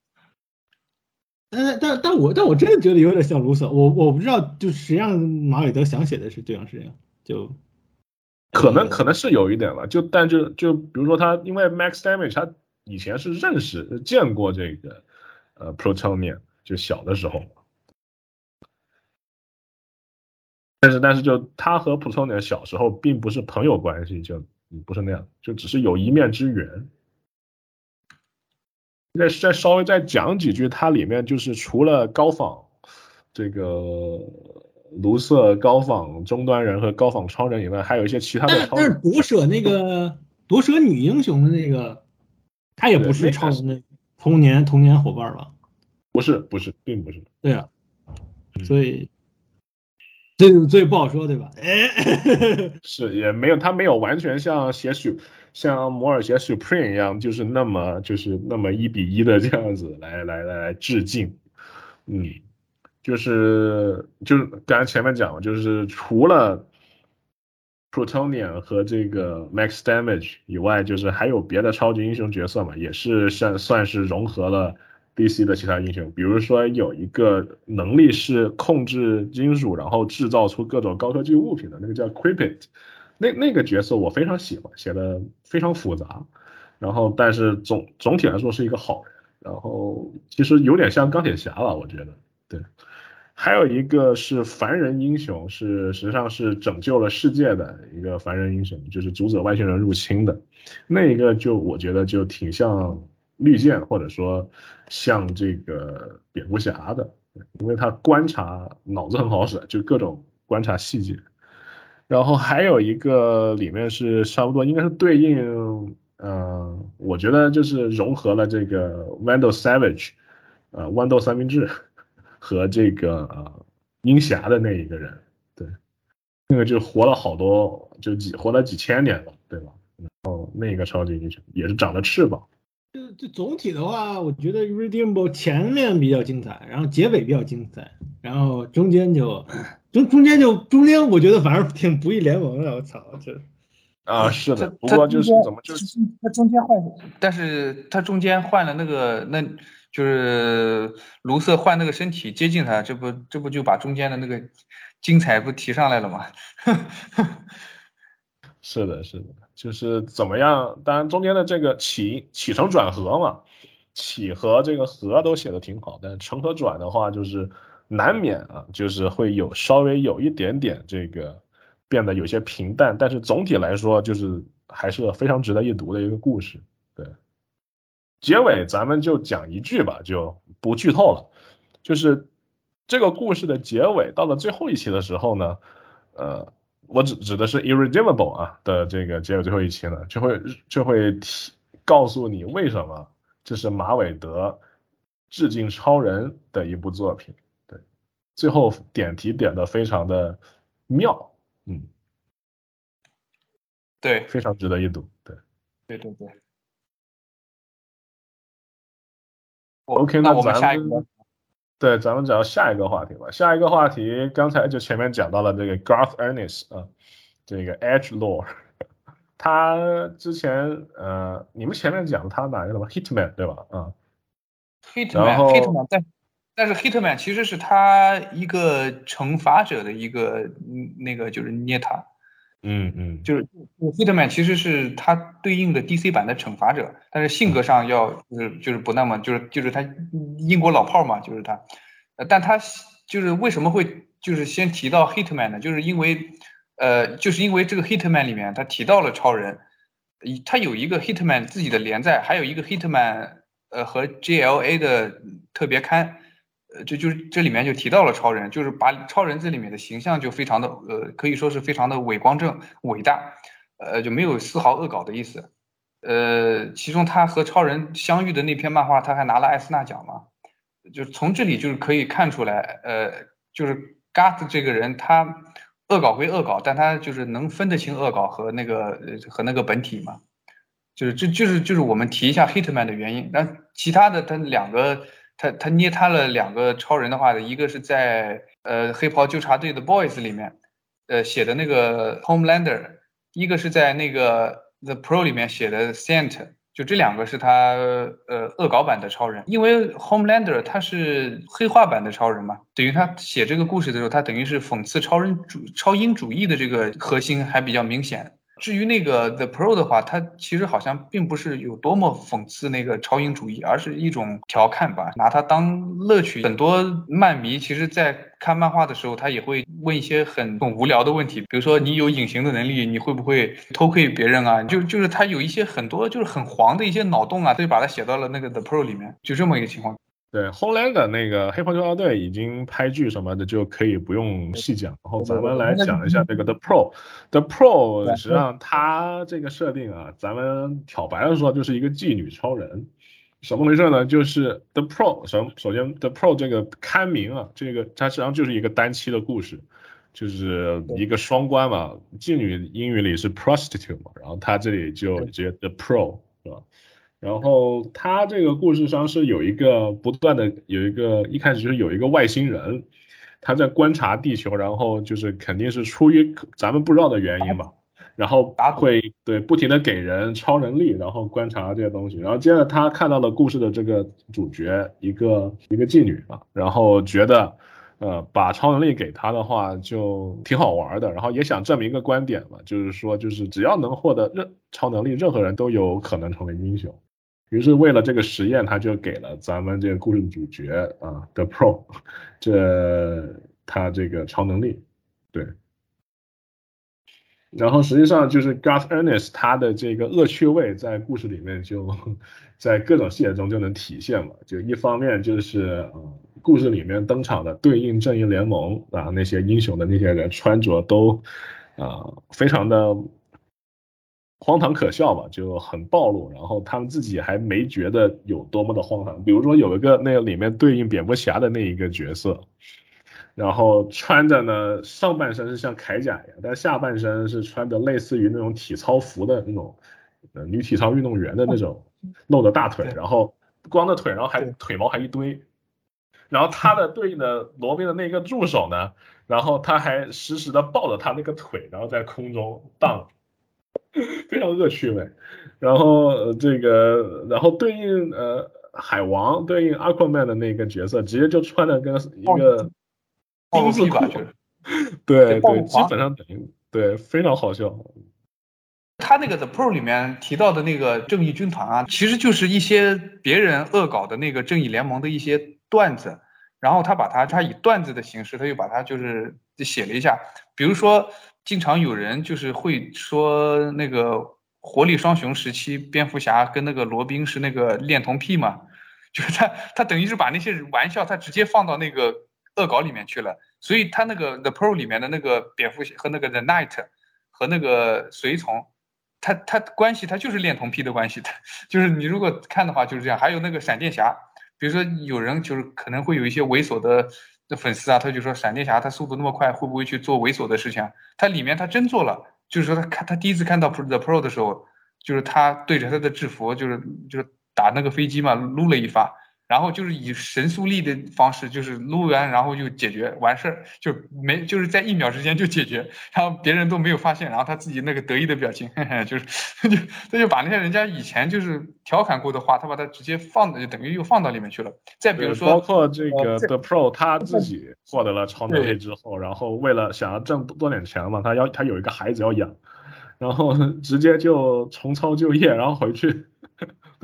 但但但我但我真的觉得有点像卢瑟，我我不知道，就实际上马韦德想写的是这样事情，就可能可能是有一点吧，就但就就比如说他，因为 Max Damage 他以前是认识见过这个呃 Protonia，就小的时候，但是但是就他和 Protonia 小时候并不是朋友关系，就不是那样，就只是有一面之缘。再再稍微再讲几句，它里面就是除了高仿这个卢瑟、高仿终端人和高仿超人以外，还有一些其他的超。但是夺舍那个夺舍女英雄的那个，他也不是超人的童年童年伙伴吧？不是不是，并不是。对啊，所以这这不好说，对吧？哎 是也没有，他没有完全像写许。像摩尔写 Supreme 一样，就是那么就是那么一比一的这样子来来来来致敬，嗯，就是就是刚才前面讲了，就是除了 Protonia 和这个 Max Damage 以外，就是还有别的超级英雄角色嘛，也是算算是融合了 DC 的其他英雄，比如说有一个能力是控制金属，然后制造出各种高科技物品的那个叫 Crypit。那那个角色我非常喜欢，写的非常复杂，然后但是总总体来说是一个好人，然后其实有点像钢铁侠吧，我觉得对。还有一个是凡人英雄，是实际上是拯救了世界的一个凡人英雄，就是阻止外星人入侵的，那一个就我觉得就挺像绿箭，或者说像这个蝙蝠侠的，因为他观察脑子很好使，就各种观察细节。然后还有一个里面是差不多，应该是对应，嗯，我觉得就是融合了这个 Vandal Savage，呃，豌豆三明治和这个呃鹰侠的那一个人，对，那个就活了好多，就几活了几千年了，对吧？然后那个超级英雄也是长了翅膀。就就总体的话，我觉得 Redeemable 前面比较精彩，然后结尾比较精彩，然后中间就。中中间就中间，我觉得反而挺不义联盟的，我操，这啊是的，不过就是怎么就是他中间换，但是他中间换了那个，那就是卢瑟换那个身体接近他，这不这不就把中间的那个精彩不提上来了吗？是的，是的，就是怎么样？当然中间的这个起起承转合嘛，起和这个合都写的挺好，但是承和转的话，就是难免啊，就是会有稍微有一点点这个变得有些平淡，但是总体来说，就是还是非常值得一读的一个故事。对，结尾咱们就讲一句吧，就不剧透了，就是这个故事的结尾到了最后一期的时候呢，呃。我指指的是 irredeemable 啊的这个结尾最后一期呢，就会就会提告诉你为什么这是马韦德致敬超人的一部作品。对，最后点题点的非常的妙，嗯，对，非常值得一读。对，对对对。OK，那我们下一个。对，咱们讲下一个话题吧。下一个话题，刚才就前面讲到了这个 Garth Ennis 啊，这个 Edge Lord，他之前呃，你们前面讲他哪个了吗？Hitman 对吧？啊，Hitman，Hitman，但但是 Hitman 其实是他一个惩罚者的一个那个就是捏他，嗯嗯，就是 Hitman 其实是他对应的 DC 版的惩罚者，但是性格上要就是就是不那么就是就是他英国老炮嘛，就是他，但他就是为什么会就是先提到 Hitman 呢？就是因为呃，就是因为这个 Hitman 里面他提到了超人，他有一个 Hitman 自己的连载，还有一个 Hitman 呃和 GLA 的特别刊。呃，就就是这里面就提到了超人，就是把超人这里面的形象就非常的呃，可以说是非常的伟光正、伟大，呃，就没有丝毫恶搞的意思。呃，其中他和超人相遇的那篇漫画，他还拿了艾斯纳奖嘛？就从这里就是可以看出来，呃，就是 Gat 这个人，他恶搞归恶搞，但他就是能分得清恶搞和那个和那个本体嘛？就是这就是就是我们提一下 Hitman 的原因，那其他的他两个。他他捏他了两个超人的话，一个是在呃黑袍纠察队的 Boys 里面，呃写的那个 Homelander，一个是在那个 The Pro 里面写的 Saint，就这两个是他呃恶搞版的超人，因为 Homelander 他是黑化版的超人嘛，等于他写这个故事的时候，他等于是讽刺超人主超英主义的这个核心还比较明显。至于那个 The Pro 的话，它其实好像并不是有多么讽刺那个超英主义，而是一种调侃吧，拿它当乐趣。很多漫迷其实，在看漫画的时候，他也会问一些很很无聊的问题，比如说你有隐形的能力，你会不会偷窥别人啊？就就是他有一些很多就是很黄的一些脑洞啊，他就把它写到了那个 The Pro 里面，就这么一个情况。对，后来的那个黑袍纠察队已经拍剧什么的，就可以不用细讲。然后咱们来讲一下这个 The Pro，The Pro 实际上它这个设定啊，咱们挑白了说就是一个妓女超人。什么回事呢？就是 The Pro，首首先 The Pro 这个刊名啊，这个它实际上就是一个单期的故事，就是一个双关嘛。妓女英语里是 prostitute 嘛，然后它这里就直接 The Pro？然后他这个故事上是有一个不断的有一个一开始就是有一个外星人，他在观察地球，然后就是肯定是出于咱们不知道的原因吧，然后会对不停的给人超能力，然后观察这些东西，然后接着他看到了故事的这个主角一个一个妓女啊，然后觉得呃把超能力给他的话就挺好玩的，然后也想证明一个观点嘛，就是说就是只要能获得任超能力，任何人都有可能成为英雄。于是为了这个实验，他就给了咱们这个故事主角啊的 Pro，这他这个超能力，对。然后实际上就是 Garth Ennis 他的这个恶趣味在故事里面就在各种细节中就能体现嘛。就一方面就是啊，故事里面登场的对应正义联盟啊那些英雄的那些人穿着都啊非常的。荒唐可笑吧，就很暴露，然后他们自己还没觉得有多么的荒唐。比如说有一个那个里面对应蝙蝠侠的那一个角色，然后穿着呢上半身是像铠甲一样，但下半身是穿的类似于那种体操服的那种，呃女体操运动员的那种露着大腿，然后光着腿，然后还腿毛还一堆，然后他的对应的罗宾的那个助手呢，然后他还实时的抱着他那个腿，然后在空中荡。非常恶趣味，然后这个，然后对应呃海王对应 Aquaman 的那个角色，直接就穿的跟一个丁字裤，对对，基本上等于对，非常好笑。他那个 The Pro 里面提到的那个正义军团啊，其实就是一些别人恶搞的那个正义联盟的一些段子，然后他把它他以段子的形式，他又把它就是写了一下。比如说，经常有人就是会说那个活力双雄时期蝙蝠侠跟那个罗宾是那个恋童癖嘛，就是他他等于是把那些玩笑他直接放到那个恶搞里面去了，所以他那个 The Pro 里面的那个蝙蝠侠和那个 The Knight 和那个随从。他他关系他就是恋童癖的关系他，就是你如果看的话就是这样。还有那个闪电侠，比如说有人就是可能会有一些猥琐的的粉丝啊，他就说闪电侠他速度那么快，会不会去做猥琐的事情？他里面他真做了，就是说他看他第一次看到 The Pro 的时候，就是他对着他的制服就是就是打那个飞机嘛，撸了一发。然后就是以神速力的方式，就是撸完然后就解决完事儿，就没就是在一秒之间就解决，然后别人都没有发现，然后他自己那个得意的表情，嘿嘿就是就他就把那些人家以前就是调侃过的话，他把它直接放就等于又放到里面去了。再比如说，包括这个 The Pro 他自己 获得了超能力之后，然后为了想要挣多点钱嘛，他要他有一个孩子要养，然后直接就重操旧业，然后回去。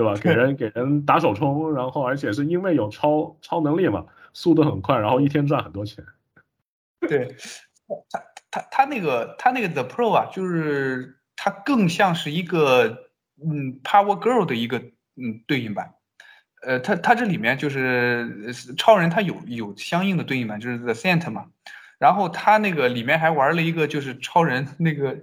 对吧？给人给人打手冲，然后而且是因为有超超能力嘛，速度很快，然后一天赚很多钱。对，他他他那个他那个 The Pro 啊，就是他更像是一个嗯 Power Girl 的一个嗯对应版。呃，他他这里面就是超人，他有有相应的对应版，就是 The Saint 嘛。然后他那个里面还玩了一个，就是超人那个。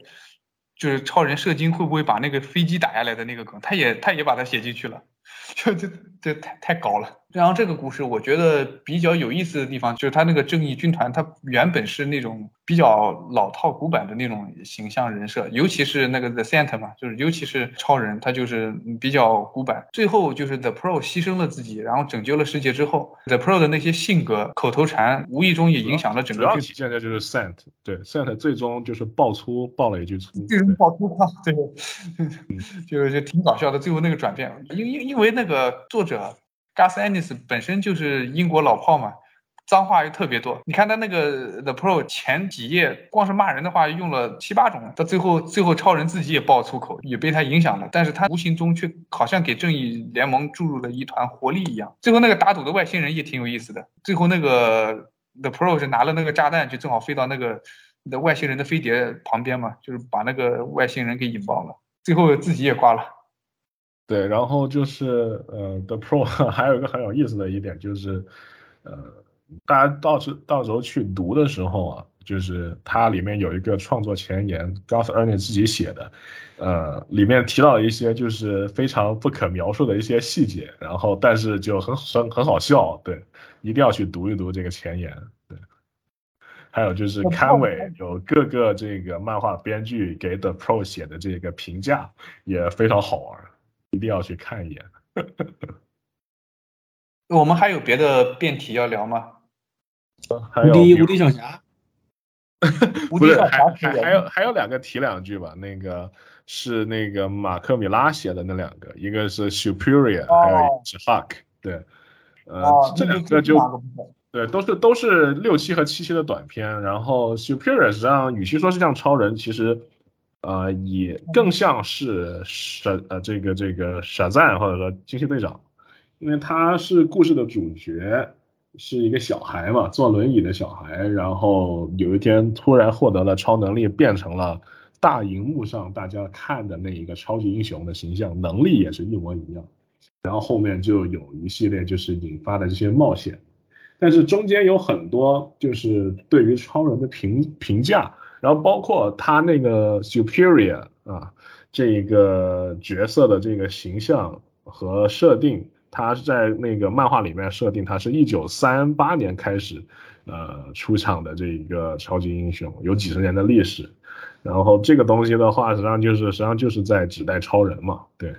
就是超人射精会不会把那个飞机打下来的那个梗，他也他也把它写进去了，就这这太太高了。然后这个故事我觉得比较有意思的地方，就是他那个正义军团，他原本是那种比较老套古板的那种形象人设，尤其是那个 The Saint 嘛，就是尤其是超人，他就是比较古板。最后就是 The Pro 牺牲了自己，然后拯救了世界之后，The Pro 的那些性格、口头禅，无意中也影响了整个。主要体现在就是 Saint，对 Saint 最终就是爆粗，爆了一句粗。最终爆粗话，对，就就挺搞笑的。最后那个转变，因因因为那个作者。Gus Ennis 本身就是英国老炮嘛，脏话又特别多。你看他那个 The Pro 前几页，光是骂人的话用了七八种。到最后，最后超人自己也爆粗口，也被他影响了。但是他无形中却好像给正义联盟注入了一团活力一样。最后那个打赌的外星人也挺有意思的。最后那个 The Pro 是拿了那个炸弹，就正好飞到那个的外星人的飞碟旁边嘛，就是把那个外星人给引爆了。最后自己也挂了。对，然后就是呃，The Pro 还有一个很有意思的一点就是，呃，大家到时到时候去读的时候啊，就是它里面有一个创作前言，Garth Ennis 自己写的，呃，里面提到一些就是非常不可描述的一些细节，然后但是就很很很好笑，对，一定要去读一读这个前言，对，还有就是刊尾有各个这个漫画编剧给 The Pro 写的这个评价也非常好玩。一定要去看一眼。我们还有别的辩题要聊吗？无敌无敌小侠，无敌小侠还还有还有两个提两句吧。那个是那个马克米拉写的那两个，一个是 Superior，还有一个是 Huck。对，呃，这两个就对，都是都是六七和七七的短片。然后 Superior 实际上与其说是像超人，其实。呃，也更像是傻呃这个这个傻赞或者说惊奇队长，因为他是故事的主角，是一个小孩嘛，坐轮椅的小孩，然后有一天突然获得了超能力，变成了大荧幕上大家看的那一个超级英雄的形象，能力也是一模一样，然后后面就有一系列就是引发的这些冒险，但是中间有很多就是对于超人的评评价。然后包括他那个 superior 啊，这个角色的这个形象和设定，他是在那个漫画里面设定，他是一九三八年开始，呃出场的这一个超级英雄，有几十年的历史。然后这个东西的话，实际上就是实际上就是在指代超人嘛，对，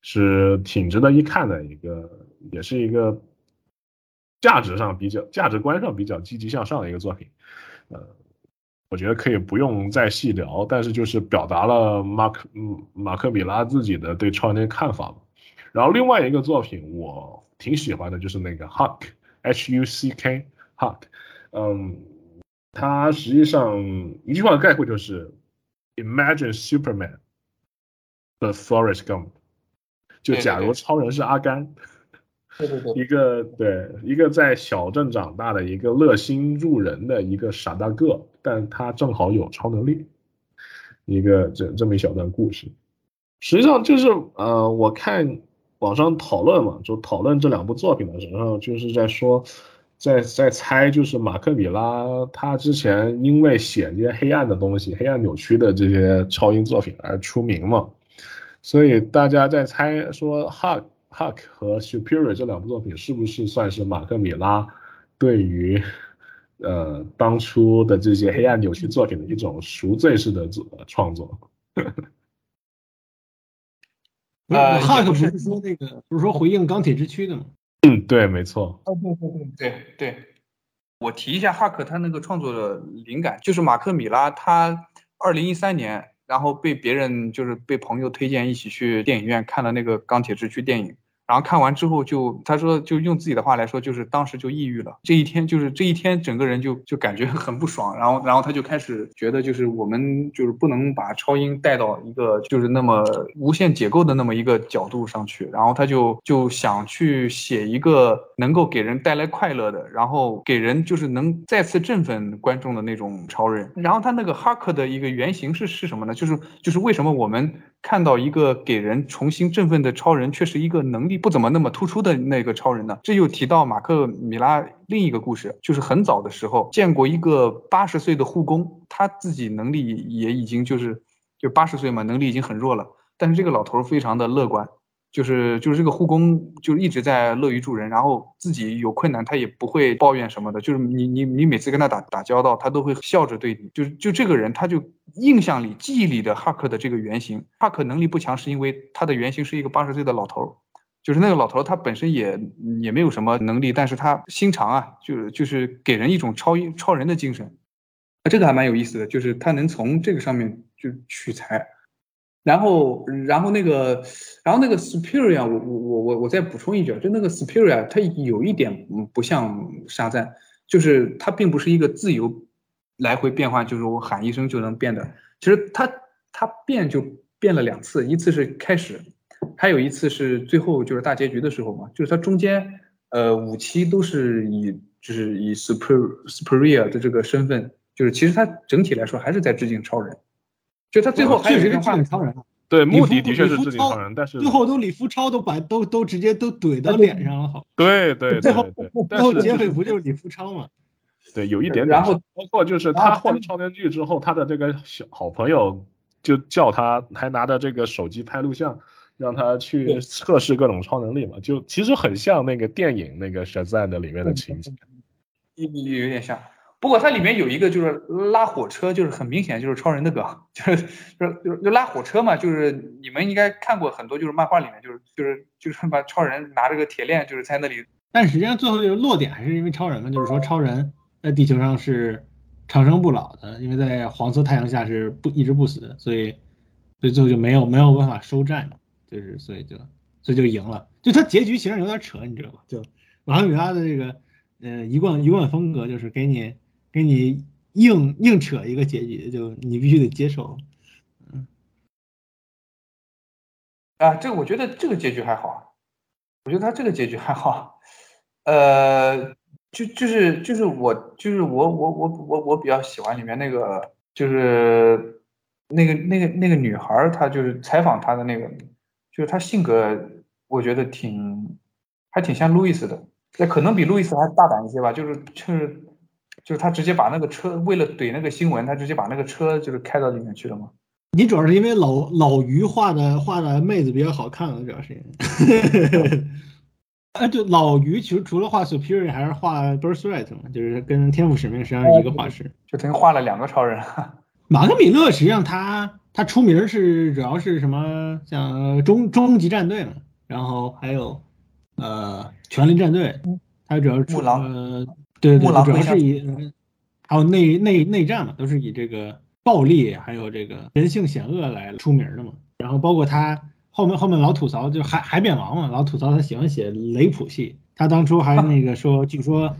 是挺值得一看的一个，也是一个价值上比较价值观上比较积极向上的一个作品，呃。我觉得可以不用再细聊，但是就是表达了马克嗯马克米拉自己的对超人的看法嘛。然后另外一个作品我挺喜欢的，就是那个 Huck H U C K Huck，嗯，他实际上一句话概括就是 Imagine Superman the Forest Gump，就假如超人是阿甘，对对对，一个对一个在小镇长大的一个乐心助人的一个傻大个，但他正好有超能力，一个这这么一小段故事。实际上就是呃，我看网上讨论嘛，就讨论这两部作品的时候，就是在说，在在猜，就是马克米拉他之前因为写这些黑暗的东西、黑暗扭曲的这些超英作品而出名嘛，所以大家在猜说 Huck Huck 和 Superior 这两部作品是不是算是马克米拉对于呃当初的这些黑暗扭曲作品的一种赎罪式的作创作？不是呃汉克不是是说那个不是说回应钢铁之躯的吗？嗯，对，没错。哦，对对对对对，我提一下哈克他那个创作的灵感，就是马克米拉他二零一三年，然后被别人就是被朋友推荐一起去电影院看了那个钢铁之躯电影，然后看完之后就他说就用自己的话来说，就是当时就抑郁了，这一天就是这一天整个人就就感觉很不爽，然后然后他就开始觉得就是我们就是不能把超英带到一个就是那么无限解构的那么一个角度上去，然后他就就想去写一个能够给人带来快乐的，然后给人就是能再次振奋观众的那种超人。然后他那个哈克的一个原型是是什么呢？就是就是为什么我们看到一个给人重新振奋的超人，却是一个能力不怎么那么突出的那个超人呢？这又提到马克米拉另一个故事，就是很早的时候见过一个八十岁的护工，他自己能力也已经就是就八十岁嘛，能力已经很弱了，但是这个老头非常的乐观。就是就是这个护工就一直在乐于助人，然后自己有困难他也不会抱怨什么的，就是你你你每次跟他打打交道，他都会笑着对你。就是就这个人，他就印象里记忆里的哈克的这个原型，哈克能力不强是因为他的原型是一个八十岁的老头儿，就是那个老头他本身也也没有什么能力，但是他心肠啊，就是就是给人一种超超人的精神，啊这个还蛮有意思的，就是他能从这个上面就取材。然后，然后那个，然后那个 Superior，我我我我我再补充一句，就那个 Superior，它有一点不像沙赞，就是它并不是一个自由来回变换，就是我喊一声就能变的。其实它它变就变了两次，一次是开始，还有一次是最后就是大结局的时候嘛，就是它中间呃五期都是以就是以 Super Superior 的这个身份，就是其实它整体来说还是在致敬超人。就他最后还有确实是一段话致敬，超人，对，目的的确是李夫超致敬超人，但是最后都李夫超都把都都直接都怼到脸上了，好，对对对最后对，最后结尾不就是李夫超吗？对有一点点然后，包括就是他他获了超能力之后，他的这个小好朋友就叫他，还拿着这个手机拍录像，让他去测试各种超能力嘛，就其实很像那个电影那个《神赞》的里面的情节。有有点像。不过它里面有一个就是拉火车，就是很明显就是超人的梗，就是就是就是就拉火车嘛，就是你们应该看过很多就是漫画里面就是就是就是把超人拿着个铁链就是在那里但实际上最后就是落点还是因为超人嘛，就是说超人在地球上是长生不老的，因为在黄色太阳下是不一直不死的，所以所以最后就没有没有办法收战，就是所以就所以就赢了。就他结局其实有点扯，你知道吧？就马克米拉的这个呃一贯一贯风格就是给你给你硬硬扯一个结局，就你必须得接受。嗯啊，这个我觉得这个结局还好，我觉得他这个结局还好，呃，就就是就是我就是我我我我我比较喜欢里面那个就是那个那个那个女孩，她就是采访她的那个，就是她性格我觉得挺还挺像路易斯的，那可能比路易斯还大胆一些吧，就是就是就是他直接把那个车为了怼那个新闻，他直接把那个车就是开到里面去了嘛。你主要是因为老老于画的画的妹子比较好看了，主要是因为。哎，对，老于其实除了画 Superior 还是画 Birthright 嘛，就是跟天赋使命实际上是一个画师。就等于画了两个超人。马克米勒实际上他他出名是主要是什么？像终终极战队嘛，然后还有呃权力战队，他主要是出木狼呃对对对，主要是以呃还有内内内战嘛，都是以这个暴力还有这个人性险恶来出名的嘛。然后包括他后面后面老吐槽，就海海扁王嘛，老吐槽他喜欢写雷普戏，他当初还那个说，据说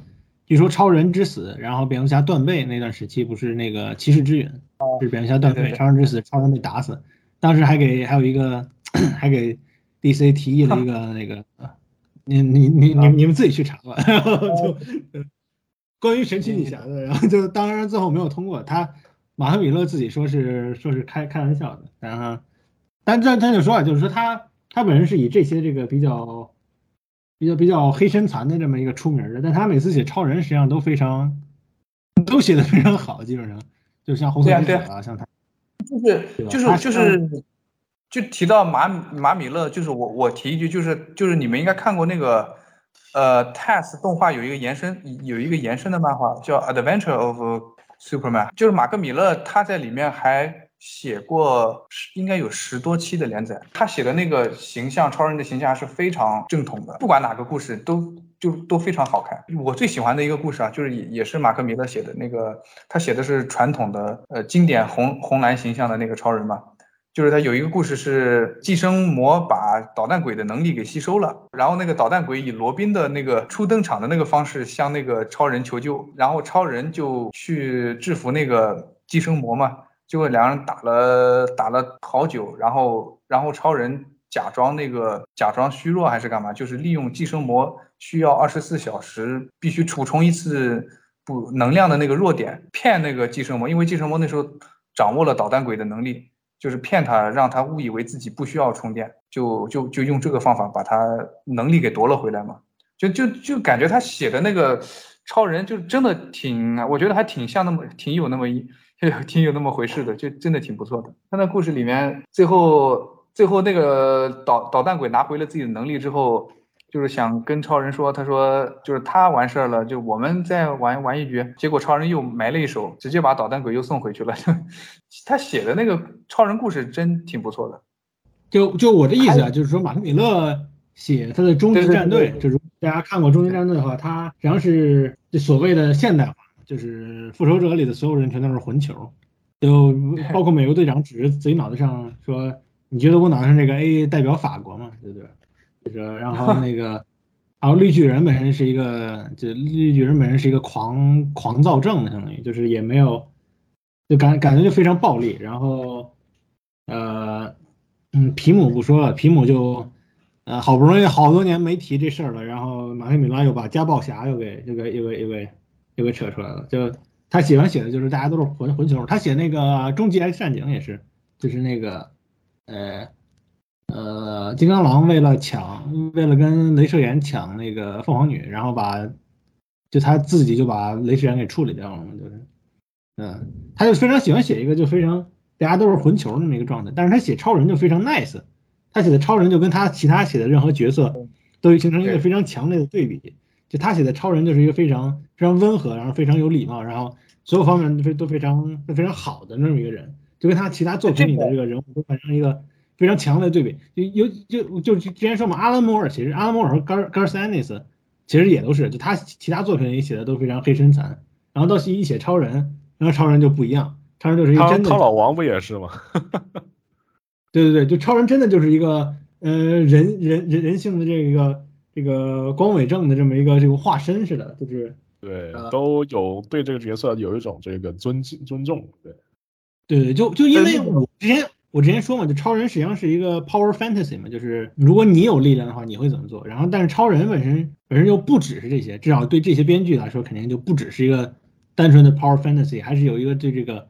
据说超人之死，然后蝙蝠侠断背那段时期不是那个骑士之陨。是蝙蝠侠断背，超人之死，超人被打死。当时还给还有一个还给 DC 提议了一个那个，你你你你你们自己去查吧。然 后就关于神奇女侠的，然后就当然最后没有通过。他马赫米勒自己说是 说是开开玩笑的，然后但这他就说啊，就是说他他本人是以这些这个比较比较比较黑身残的这么一个出名的，但他每次写超人实际上都非常都写的非常好，基本上就像红色之子啊，像他。就是就是就是就提到马马米勒，就是我我提一句，就是就是你们应该看过那个呃 TAS 动画有一个延伸有一个延伸的漫画叫 Adventure of Superman，就是马克米勒他在里面还写过应该有十多期的连载，他写的那个形象超人的形象是非常正统的，不管哪个故事都就都非常好看。我最喜欢的一个故事啊，就是也也是马克米勒写的那个，他写的是传统的呃经典红红蓝形象的那个超人嘛。就是他有一个故事是寄生魔把导弹鬼的能力给吸收了，然后那个导弹鬼以罗宾的那个初登场的那个方式向那个超人求救，然后超人就去制服那个寄生魔嘛，结果两人打了打了好久，然后然后超人假装那个假装虚弱还是干嘛，就是利用寄生魔需要二十四小时必须储充一次补能量的那个弱点，骗那个寄生魔，因为寄生魔那时候掌握了导弹鬼的能力。就是骗他，让他误以为自己不需要充电，就就就用这个方法把他能力给夺了回来嘛。就就就感觉他写的那个超人，就真的挺，我觉得还挺像那么挺有那么一 挺有那么回事的，就真的挺不错的。他那故事里面，最后最后那个导导弹鬼拿回了自己的能力之后。就是想跟超人说，他说就是他完事儿了，就我们再玩玩一局。结果超人又埋了一手，直接把捣蛋鬼又送回去了。他写的那个超人故事真挺不错的。就就我的意思啊，就是说马克米勒写他的终极战队，就是大家看过终极战队的话，他实际上是就所谓的现代化，就是复仇者里的所有人全都是混球，就 包括美国队长指着自己脑袋上说：“你觉得我脑袋上这个 A 代表法国吗？”对不对？然后那个，然后绿巨人本身是一个，就绿巨人本身是一个狂狂躁症的，相当于就是也没有，就感感觉就非常暴力。然后，呃，嗯，皮姆不说了，皮姆就，呃，好不容易好多年没提这事儿了，然后马克米拉又把家暴侠又给又给又给又给又给扯出来了。就他喜欢写的就是大家都是混混球，他写那个终极 X 战警也是，就是那个，呃。呃，金刚狼为了抢，为了跟镭射眼抢那个凤凰女，然后把，就他自己就把镭射眼给处理掉了嘛，就是，嗯，他就非常喜欢写一个就非常大家都是混球那么一个状态，但是他写超人就非常 nice，他写的超人就跟他其他写的任何角色都形成一个非常强烈的对比，就他写的超人就是一个非常非常温和，然后非常有礼貌，然后所有方面都非都非常都非常好的那么一个人，就跟他其他作品里的这个人物都产生一个。非常强烈的对比，就有就就之前说嘛，阿拉摩尔其实阿拉摩尔和甘甘斯安尼斯其实也都是，就他其他作品里写的都非常黑身残，然后到一写超人，然后超人就不一样，超人就是一个真的。超老王不也是吗？对对对，就超人真的就是一个呃人人人人性的这个这个光伟正的这么一个这个化身似的，就是对都有对这个角色有一种这个尊敬尊重，对对对，就就因为我之前。我之前说嘛，就超人实际上是一个 power fantasy 嘛，就是如果你有力量的话，你会怎么做？然后，但是超人本身本身又不只是这些，至少对这些编剧来说，肯定就不只是一个单纯的 power fantasy，还是有一个对这个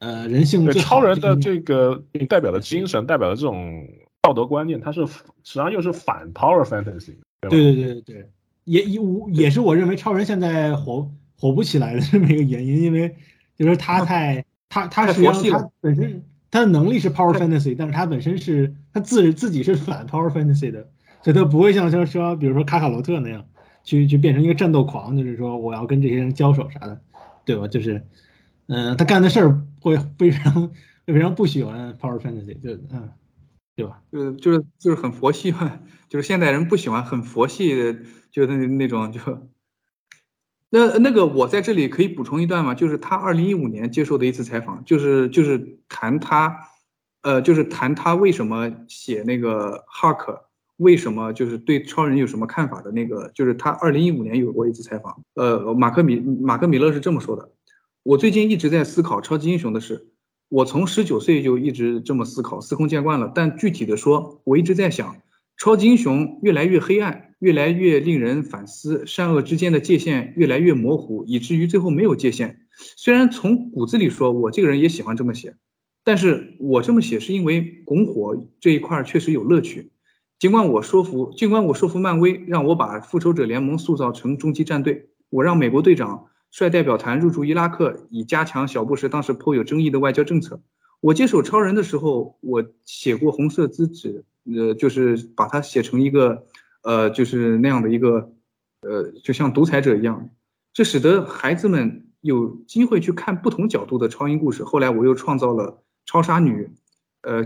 呃人性。对超人的这个代表的精神，代表的这种道德观念，它是实际上又是反 power fantasy。对对对对对，也也我也是我认为超人现在火火不起来的这么一个原因，因为就是他太他他实际上他本身。他的能力是 power fantasy，但是他本身是他自自己是反 power fantasy 的，所以他不会像像说，比如说卡卡罗特那样，去去变成一个战斗狂，就是说我要跟这些人交手啥的，对吧？就是，嗯，他干的事儿会非常非常不喜欢 power fantasy，就嗯，对吧？就是就是就是很佛系嘛，就是现代人不喜欢很佛系的，就那那种就。那那个我在这里可以补充一段吗？就是他二零一五年接受的一次采访，就是就是谈他，呃，就是谈他为什么写那个哈克，为什么就是对超人有什么看法的那个，就是他二零一五年有过一次采访，呃，马克米马克米勒是这么说的：我最近一直在思考超级英雄的事，我从十九岁就一直这么思考，司空见惯了。但具体的说，我一直在想，超级英雄越来越黑暗，越来越令人反思，善恶之间的界限越来越模糊，以至于最后没有界限。虽然从骨子里说，我这个人也喜欢这么写，但是我这么写是因为拱火这一块确实有乐趣。尽管我说服，尽管我说服漫威，让我把复仇者联盟塑造成终极战队，我让美国队长。率代表团入驻伊拉克，以加强小布什当时颇有争议的外交政策。我接手超人的时候，我写过红色资纸，呃，就是把它写成一个，呃，就是那样的一个，呃，就像独裁者一样。这使得孩子们有机会去看不同角度的超英故事。后来我又创造了超杀女，呃，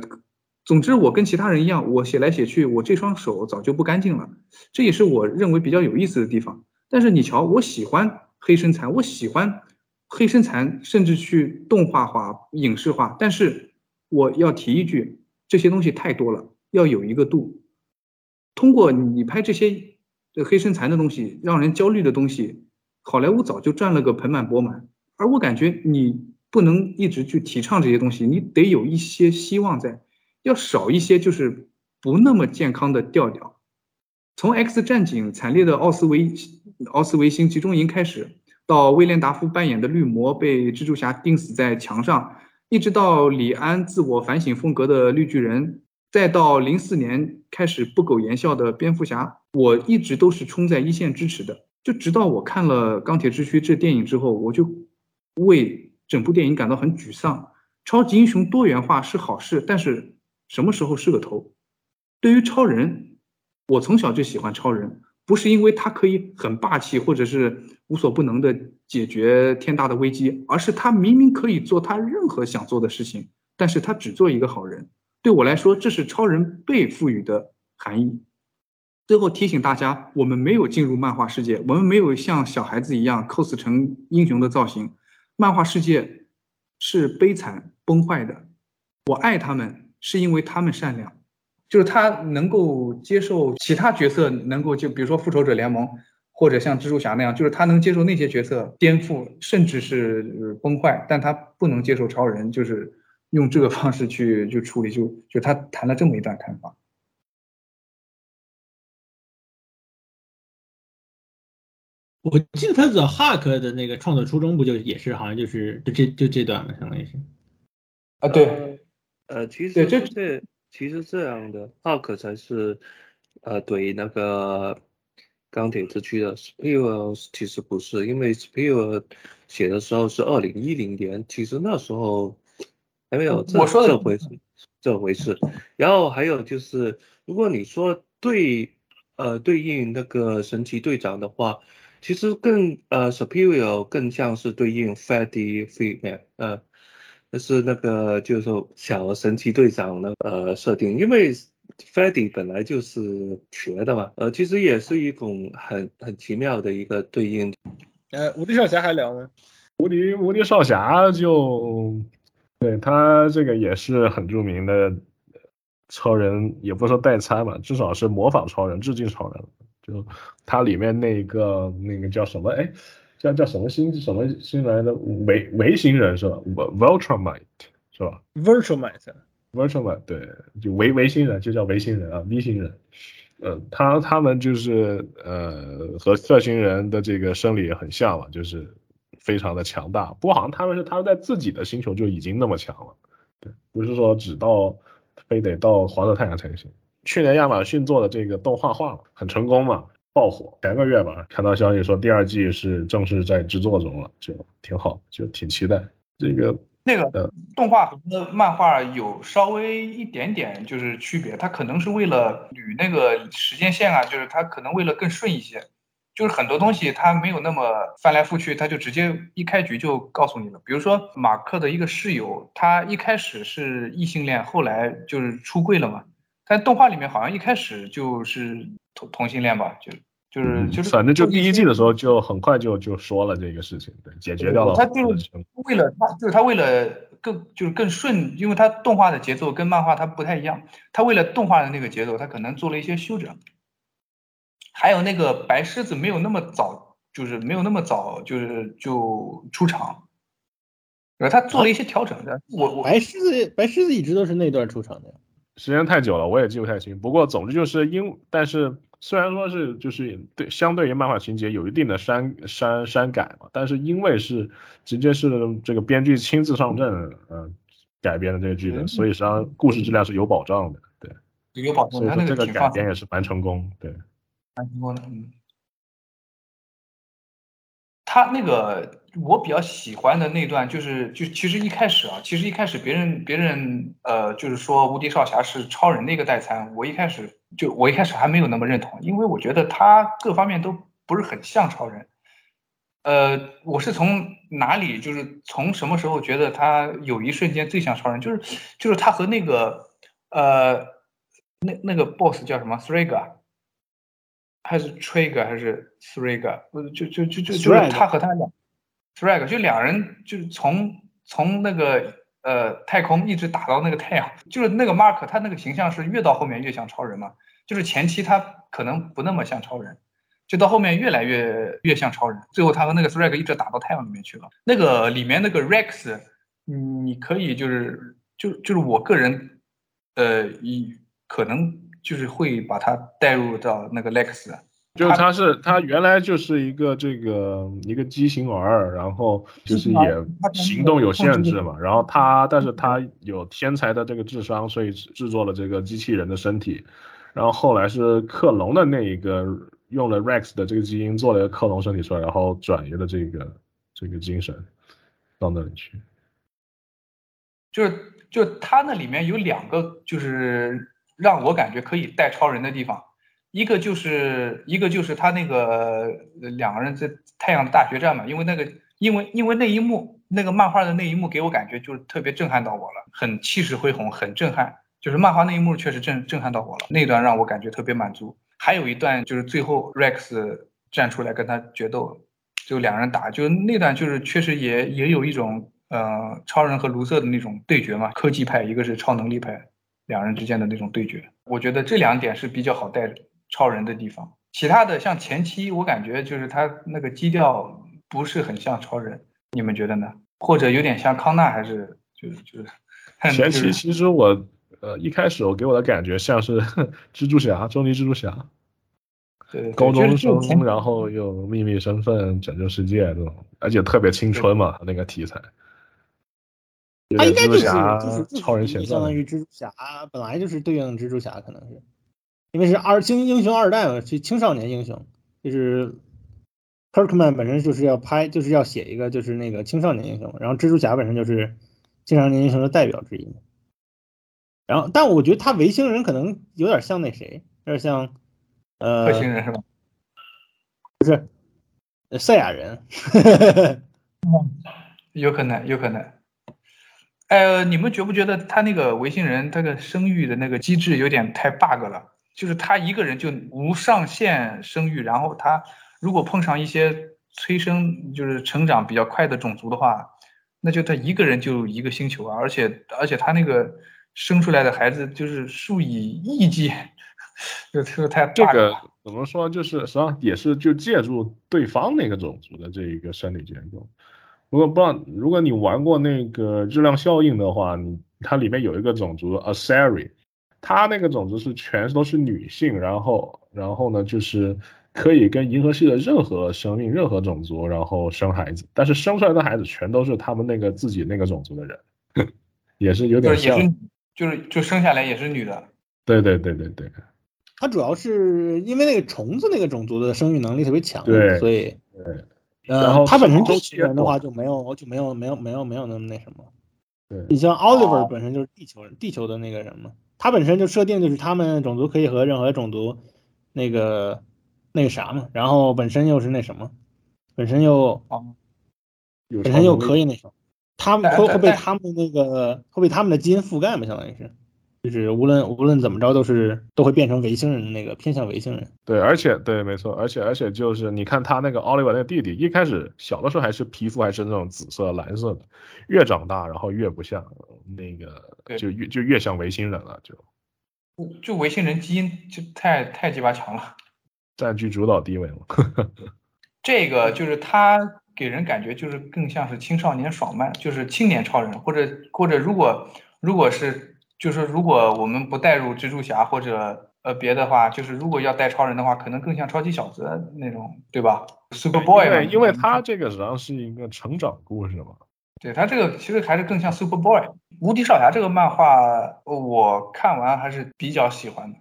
总之我跟其他人一样，我写来写去，我这双手早就不干净了。这也是我认为比较有意思的地方。但是你瞧，我喜欢。黑身残，我喜欢黑身残，甚至去动画化、影视化。但是我要提一句，这些东西太多了，要有一个度。通过你拍这些黑身残的东西，让人焦虑的东西，好莱坞早就赚了个盆满钵满。而我感觉你不能一直去提倡这些东西，你得有一些希望在，要少一些就是不那么健康的调调。从 X 战警惨烈的奥斯维奥斯维辛集中营开始，到威廉达夫扮演的绿魔被蜘蛛侠钉死在墙上，一直到李安自我反省风格的绿巨人，再到零四年开始不苟言笑的蝙蝠侠，我一直都是冲在一线支持的。就直到我看了《钢铁之躯》这电影之后，我就为整部电影感到很沮丧。超级英雄多元化是好事，但是什么时候是个头？对于超人。我从小就喜欢超人，不是因为他可以很霸气或者是无所不能的解决天大的危机，而是他明明可以做他任何想做的事情，但是他只做一个好人。对我来说，这是超人被赋予的含义。最后提醒大家，我们没有进入漫画世界，我们没有像小孩子一样 cos 成英雄的造型。漫画世界是悲惨崩坏的，我爱他们是因为他们善良。就是他能够接受其他角色，能够就比如说复仇者联盟，或者像蜘蛛侠那样，就是他能接受那些角色颠覆，甚至是崩坏，但他不能接受超人，就是用这个方式去去处理，就就他谈了这么一段看法。我记得他的 Hark 的那个创作初衷不就也是好像就是就这就这段嘛，相当于是啊，对，呃，其实这这。其实这样的 Hark 才是，呃，对那个钢铁之躯的 s p i e r 其实不是，因为 s p i e r 写的时候是二零一零年，其实那时候还没有这这回事，这回事。然后还有就是，如果你说对，呃，对应那个神奇队长的话，其实更呃 Superior 更像是对应 Fatty Freeman，呃。就是那个，就是说小神奇队长的呃设定，因为 Freddy 本来就是瘸的嘛，呃，其实也是一种很很奇妙的一个对应。呃，无敌少侠还聊吗？无敌无敌少侠就，对他这个也是很著名的超人，也不说代餐吧，至少是模仿超人、致敬超人。就他里面那个那个叫什么？哎。叫叫什么星什么星来的维维星人是吧？Viltrumite 是吧？Viltrumite，Viltrumite 对，就维维星人就叫维星人啊，V 星人。呃，他他们就是呃和特星人的这个生理也很像嘛，就是非常的强大。不过好像他们是他们在自己的星球就已经那么强了，对，不是说只到非得到黄色太阳才行。去年亚马逊做的这个动画化很成功嘛。爆火，前个月吧，看到消息说第二季是正式在制作中了，就挺好，就挺期待这个。那个动画和漫画有稍微一点点就是区别，它可能是为了捋那个时间线啊，就是它可能为了更顺一些，就是很多东西它没有那么翻来覆去，它就直接一开局就告诉你了。比如说马克的一个室友，他一开始是异性恋，后来就是出柜了嘛，但动画里面好像一开始就是同同性恋吧，就。就是就是，反正就第一季的时候就很快就就说了这个事情，对，解决掉了。他就是为了他，就是他为了更就是更顺，因为他动画的节奏跟漫画它不太一样，他为了动画的那个节奏，他可能做了一些修整。还有那个白狮子没有那么早，就是没有那么早，就是就出场。呃，他做了一些调整的。我我白狮子白狮子一直都是那段出场的。时间太久了，我也记不太清。不过总之就是因，但是虽然说是就是对相对于漫画情节有一定的删删删改嘛，但是因为是直接是这个编剧亲自上阵，嗯、改编的这个剧本，嗯所以实际上故事质量是有保障的。对，有保障，所以说这个改编也是蛮成功。对，嗯，他那个我比较喜欢的那段就是，就其实一开始啊，其实一开始别人别人呃，就是说无敌少侠是超人的一个代餐，我一开始就我一开始还没有那么认同，因为我觉得他各方面都不是很像超人。呃，我是从哪里，就是从什么时候觉得他有一瞬间最像超人，就是就是他和那个呃那那个 boss 叫什么？Thraga，还是 Trigger 还是 Thraga，不就就就就就是他和他两 Thraga 就两人就是从从那个呃太空一直打到那个太阳，就是那个 Mark 他那个形象是越到后面越像超人嘛，就是前期他可能不那么像超人。就到后面越来越越像超人，最后他和那个 Thrag 一直打到太阳里面去了。那个里面那个 Rex，嗯你可以就是就就是我个人，呃，以可能就是会把它带入到那个 Lex，就是他是他原来就是一个这个一个畸形儿，然后就是也行动有限制嘛，然后他但是他有天才的这个智商，所以制作了这个机器人的身体，然后后来是克隆的那一个用了 Rex 的这个基因做了一个克隆身体出来，然后转移了这个这个精神到那里去。就是就他那里面有两个就是让我感觉可以带超人的地方，一个就是一个就是他那个两个人在太阳的大决战嘛，因为那个因为因为那一幕那个漫画的那一幕给我感觉就是特别震撼到我了，很气势恢宏，很震撼。就是漫画那一幕确实震震撼到我了，那段让我感觉特别满足。还有一段就是最后 Rex 站出来跟他决斗，就两人打，就那段就是确实也也有一种呃超人和卢瑟的那种对决嘛，科技派一个是超能力派，两人之间的那种对决，我觉得这两点是比较好带超人的地方。其他的像前期，我感觉就是他那个基调不是很像超人，你们觉得呢？或者有点像康纳，还是就是 就是前期其实我呃一开始我给我的感觉像是 蜘蛛侠，终极蜘蛛侠，对高中生，然后又秘密身份拯救世界这种，而且特别青春嘛，那个题材。他应该就是就是相当，于蜘蛛侠，本来就是对应蜘蛛侠，可能是因为是二青英雄二代嘛，是青少年英雄，就是 Kirkman 本身就是要拍，就是要写一个就是那个青少年英雄，然后蜘蛛侠本身就是青少年英雄的代表之一。然后，但我觉得他维星人可能有点像那谁，有点像呃克星人是吧？呃赛亚人，有可能，有可能。呃，你们觉不觉得他那个维星人他的生育的那个机制有点太 bug 了？就是他一个人就无上限生育，然后他如果碰上一些催生就是成长比较快的种族的话，那就他一个人就一个星球啊，而且而且他那个生出来的孩子就是数以亿计，就这个太 bug 这个了。怎么说？就是实际上也是就借助对方那个种族的这一个生理结构。如果不知道，如果你玩过那个质量效应的话，你它里面有一个种族 Asari，它那个种族是全都是女性，然后然后呢就是可以跟银河系的任何生命、任何种族然后生孩子，但是生出来的孩子全都是他们那个自己那个种族的人，也是有点像就是，就就生下来也是女的，对对对对对。它主要是因为那个虫子那个种族的生育能力特别强，对所以对。然后呃，他本身周地球人的话就没有就没有没有没有没有那么那什么。对你像 Oliver 哦本身就是地球人，地球的那个人嘛，他本身就设定就是他们种族可以和任何种族那个那个啥嘛，然后本身又是那什么，本身又有本身又可以那什么，他们会被他们那个会被他们的基因覆盖嘛，相当于是，就是无论无论怎么着都是都会变成维星人的那个偏向维星人。对，而且对，没错，而且而且就是你看他那个奥利弗那个弟弟，一开始小的时候还是皮肤还是那种紫色、蓝色的，越长大然后越不像那个，就越就越像维星人了，就就维星人基因就太太鸡巴强了。占据主导地位了。这个就是他给人感觉就是更像是青少年爽漫，就是青年超人，或者或者如果如果是就是如果我们不带入蜘蛛侠或者呃别的话，就是如果要带超人的话，可能更像超级小子那种，对吧？Super Boy 因为他这个实际上是一个成长故事嘛。对他这个其实还是更像 Super Boy。无敌少侠这个漫画我看完还是比较喜欢的。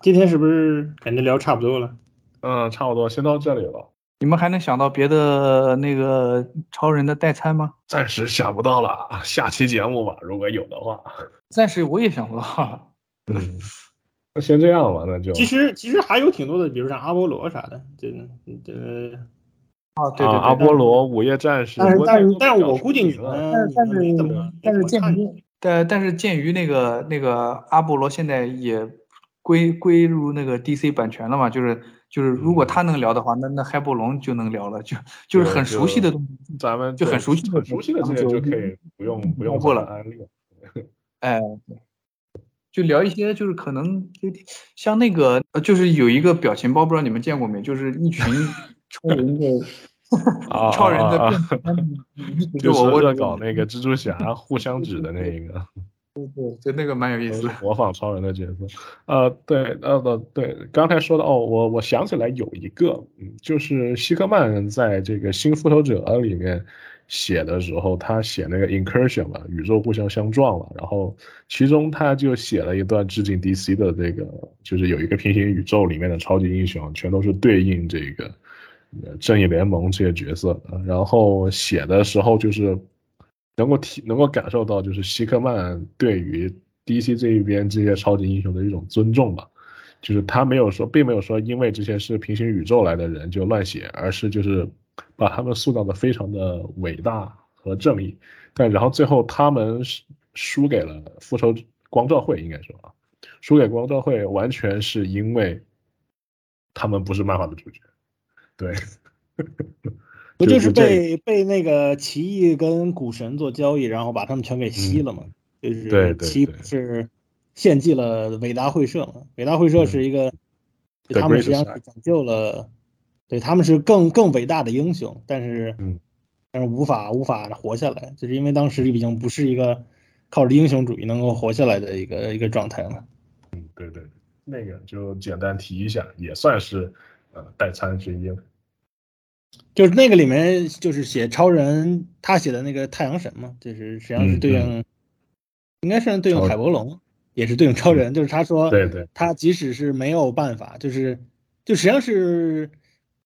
今天是不是感觉聊差不多了？嗯，差不多，先到这里了。你们还能想到别的那个超人的代餐吗？暂时想不到了，下期节目吧，如果有的话。暂时我也想不到。嗯，那先这样吧，那就。其实其实还有挺多的，比如像阿波罗啥的，这这啊，对对啊，阿波罗、午夜战士。但是但是但是我估计你们，但是怎么但是鉴于但但是鉴于那个那个阿波罗现在也归归入那个 DC 版权了嘛，就是就是如果他能聊的话，那那海波龙就能聊了，就就是很熟悉的东西，咱们就很熟悉很熟悉的这些就可以不用不用过了安利。哎，就聊一些就是可能就像那个呃就是有一个表情包，不知道你们见过没？就是一群 超人的啊 超人的就是恶搞那个蜘蛛侠互相指的那一个。对，就那个蛮有意思的。模仿超人的角色，呃，对，呃，不对，刚才说的哦，我我想起来有一个，嗯，就是希克曼在这个《新复仇者》里面写的时候，他写那个 incursion 嘛，宇宙互相相撞了，然后其中他就写了一段致敬 DC 的这个，就是有一个平行宇宙里面的超级英雄，全都是对应这个呃正义联盟这些角色，然后写的时候就是。能够体能够感受到，就是希克曼对于 DC 这一边这些超级英雄的一种尊重吧，就是他没有说，并没有说因为这些是平行宇宙来的人就乱写，而是就是把他们塑造的非常的伟大和正义，但然后最后他们输给了复仇光照会，应该说啊，输给光照会完全是因为他们不是漫画的主角，对。不就是这被被那个奇异跟股神做交易，然后把他们全给吸了嘛？就是嗯对对奇是献祭了伟大会社嘛？伟大会社是一个，嗯他们实际上是拯救了，对他们是更更伟大的英雄，但是嗯但是无法无法活下来，就是因为当时已经不是一个靠着英雄主义能够活下来的一个一个状态了。嗯，对对，那个就简单提一下，也算是呃代餐之一了。就是那个里面就是写超人，他写的那个太阳神嘛，就是实际上是对应，应该是对应海伯龙，也是对应超人。就是他说，对对，他即使是没有办法，就是就实际上是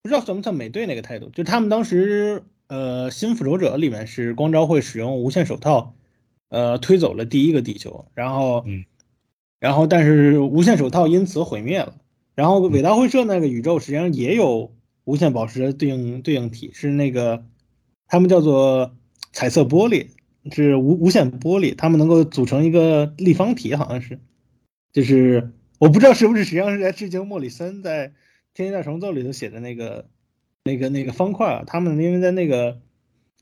不知道算不算美队那个态度，就他们当时呃新复仇者里面是光昭会使用无限手套，呃推走了第一个地球，然后嗯。然后但是无限手套因此毁灭了，然后伟大会社那个宇宙实际上也有。无限宝石的对应对应体是那个，他们叫做彩色玻璃，是无无限玻璃，它们能够组成一个立方体，好像是，就是我不知道是不是实际上是在致敬莫里森在《天天大虫奏》里头写的那个那个那个方块啊，他们因为在那个《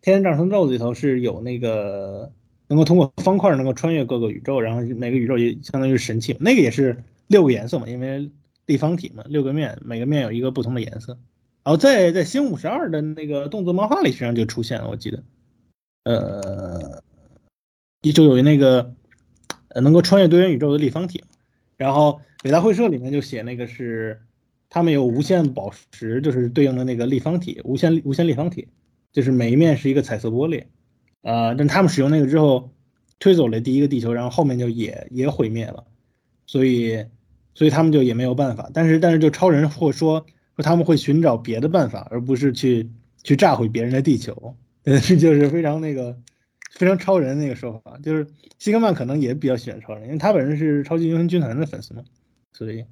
天天大虫奏》里头是有那个能够通过方块能够穿越各个宇宙，然后每个宇宙也相当于是神器，那个也是六个颜色嘛，因为立方体嘛，六个面，每个面有一个不同的颜色。然后在在新五十二的那个动作漫画里，实际上就出现了，我记得，呃，一就有一那个呃能够穿越多元宇宙的立方体，然后伟大会社里面就写那个是他们有无限宝石，就是对应的那个立方体，无限无限立方体，就是每一面是一个彩色玻璃，呃，但他们使用那个之后推走了第一个地球，然后后面就也也毁灭了，所以所以他们就也没有办法，但是但是就超人或说。说他们会寻找别的办法，而不是去去炸毁别人的地球，呃，这就是非常那个非常超人那个说法。就是希格曼可能也比较喜欢超人，因为他本人是超级英雄军团的粉丝嘛，所以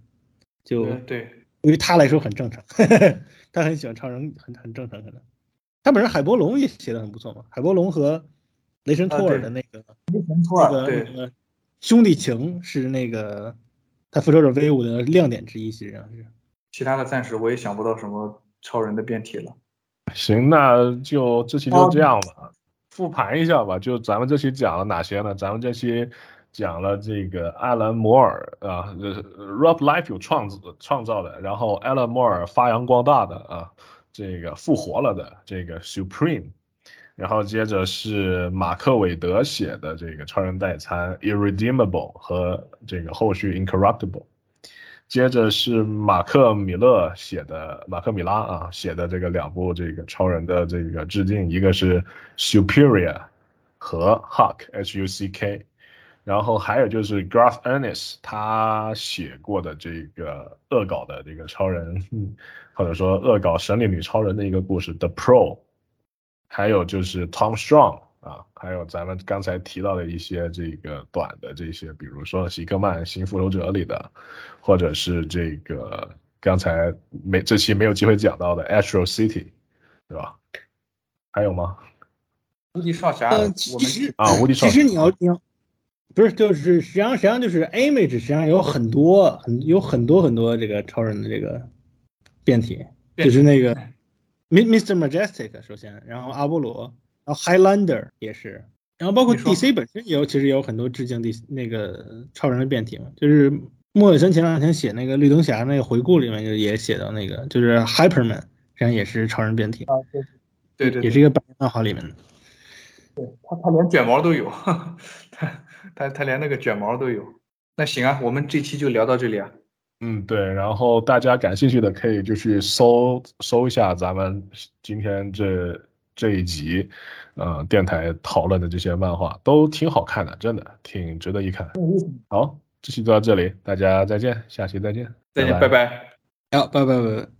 就对，对于他来说很正常。他很喜欢超人，很很正常。可能他本人海波龙也写的很不错嘛，海波龙和雷神托尔的那个、雷神托尔那个那个兄弟情是那个他复仇者威武的亮点之一，实际上是。其他的暂时我也想不到什么超人的变体了。行，那就这期就这样吧。复盘一下吧，就咱们这期讲了哪些呢？咱们这期讲了这个艾伦摩尔啊，Rob Liefeld 创创造的，然后艾伦摩尔发扬光大的啊，这个复活了的这个 Supreme，然后接着是马克韦德写的这个超人代餐 Irredeemable 和这个后续 Incorruptible，接着是马克米勒写的马克米拉啊写的这个两部这个超人的这个致敬，一个是 Superior 和 Huck H U C K。然后还有就是 Garth Ennis 他写过的这个恶搞的这个超人，或者说恶搞神力女超人的一个故事 The Pro，还有就是 Tom Strong，还有咱们刚才提到的一些这个短的这些，比如说希克曼新复仇者里的，或者是这个刚才没这期没有机会讲到的 Astro City，对吧？还有吗？无敌少侠，呃，我们其实啊，无敌少侠其实你要你要不是就是实际上实际上就是 Image 实际上有很多很有很多很多这个超人的这个变体，就是那个 Mr. Majestic 首先，然后阿波罗，然后 Highlander 也是，然后包括 DC 本身也有其实也有很多致敬 DC 那个超人的变体嘛，就是莫里森前两天写那个绿灯侠那个回顾里面就也写到那个就是 Hyperman 实际上也是超人变体，对对对，也是一个百年漫画里面的。对他他连卷毛都有，他他他连那个卷毛都有。那行啊，我们这期就聊到这里啊。嗯，对，然后大家感兴趣的可以就去搜搜一下咱们今天这这一集，呃，电台讨论的这些漫画都挺好看的，真的挺值得一看。好，这期就到这里，大家再见，下期再见，再见，拜拜拜。好，拜拜拜拜。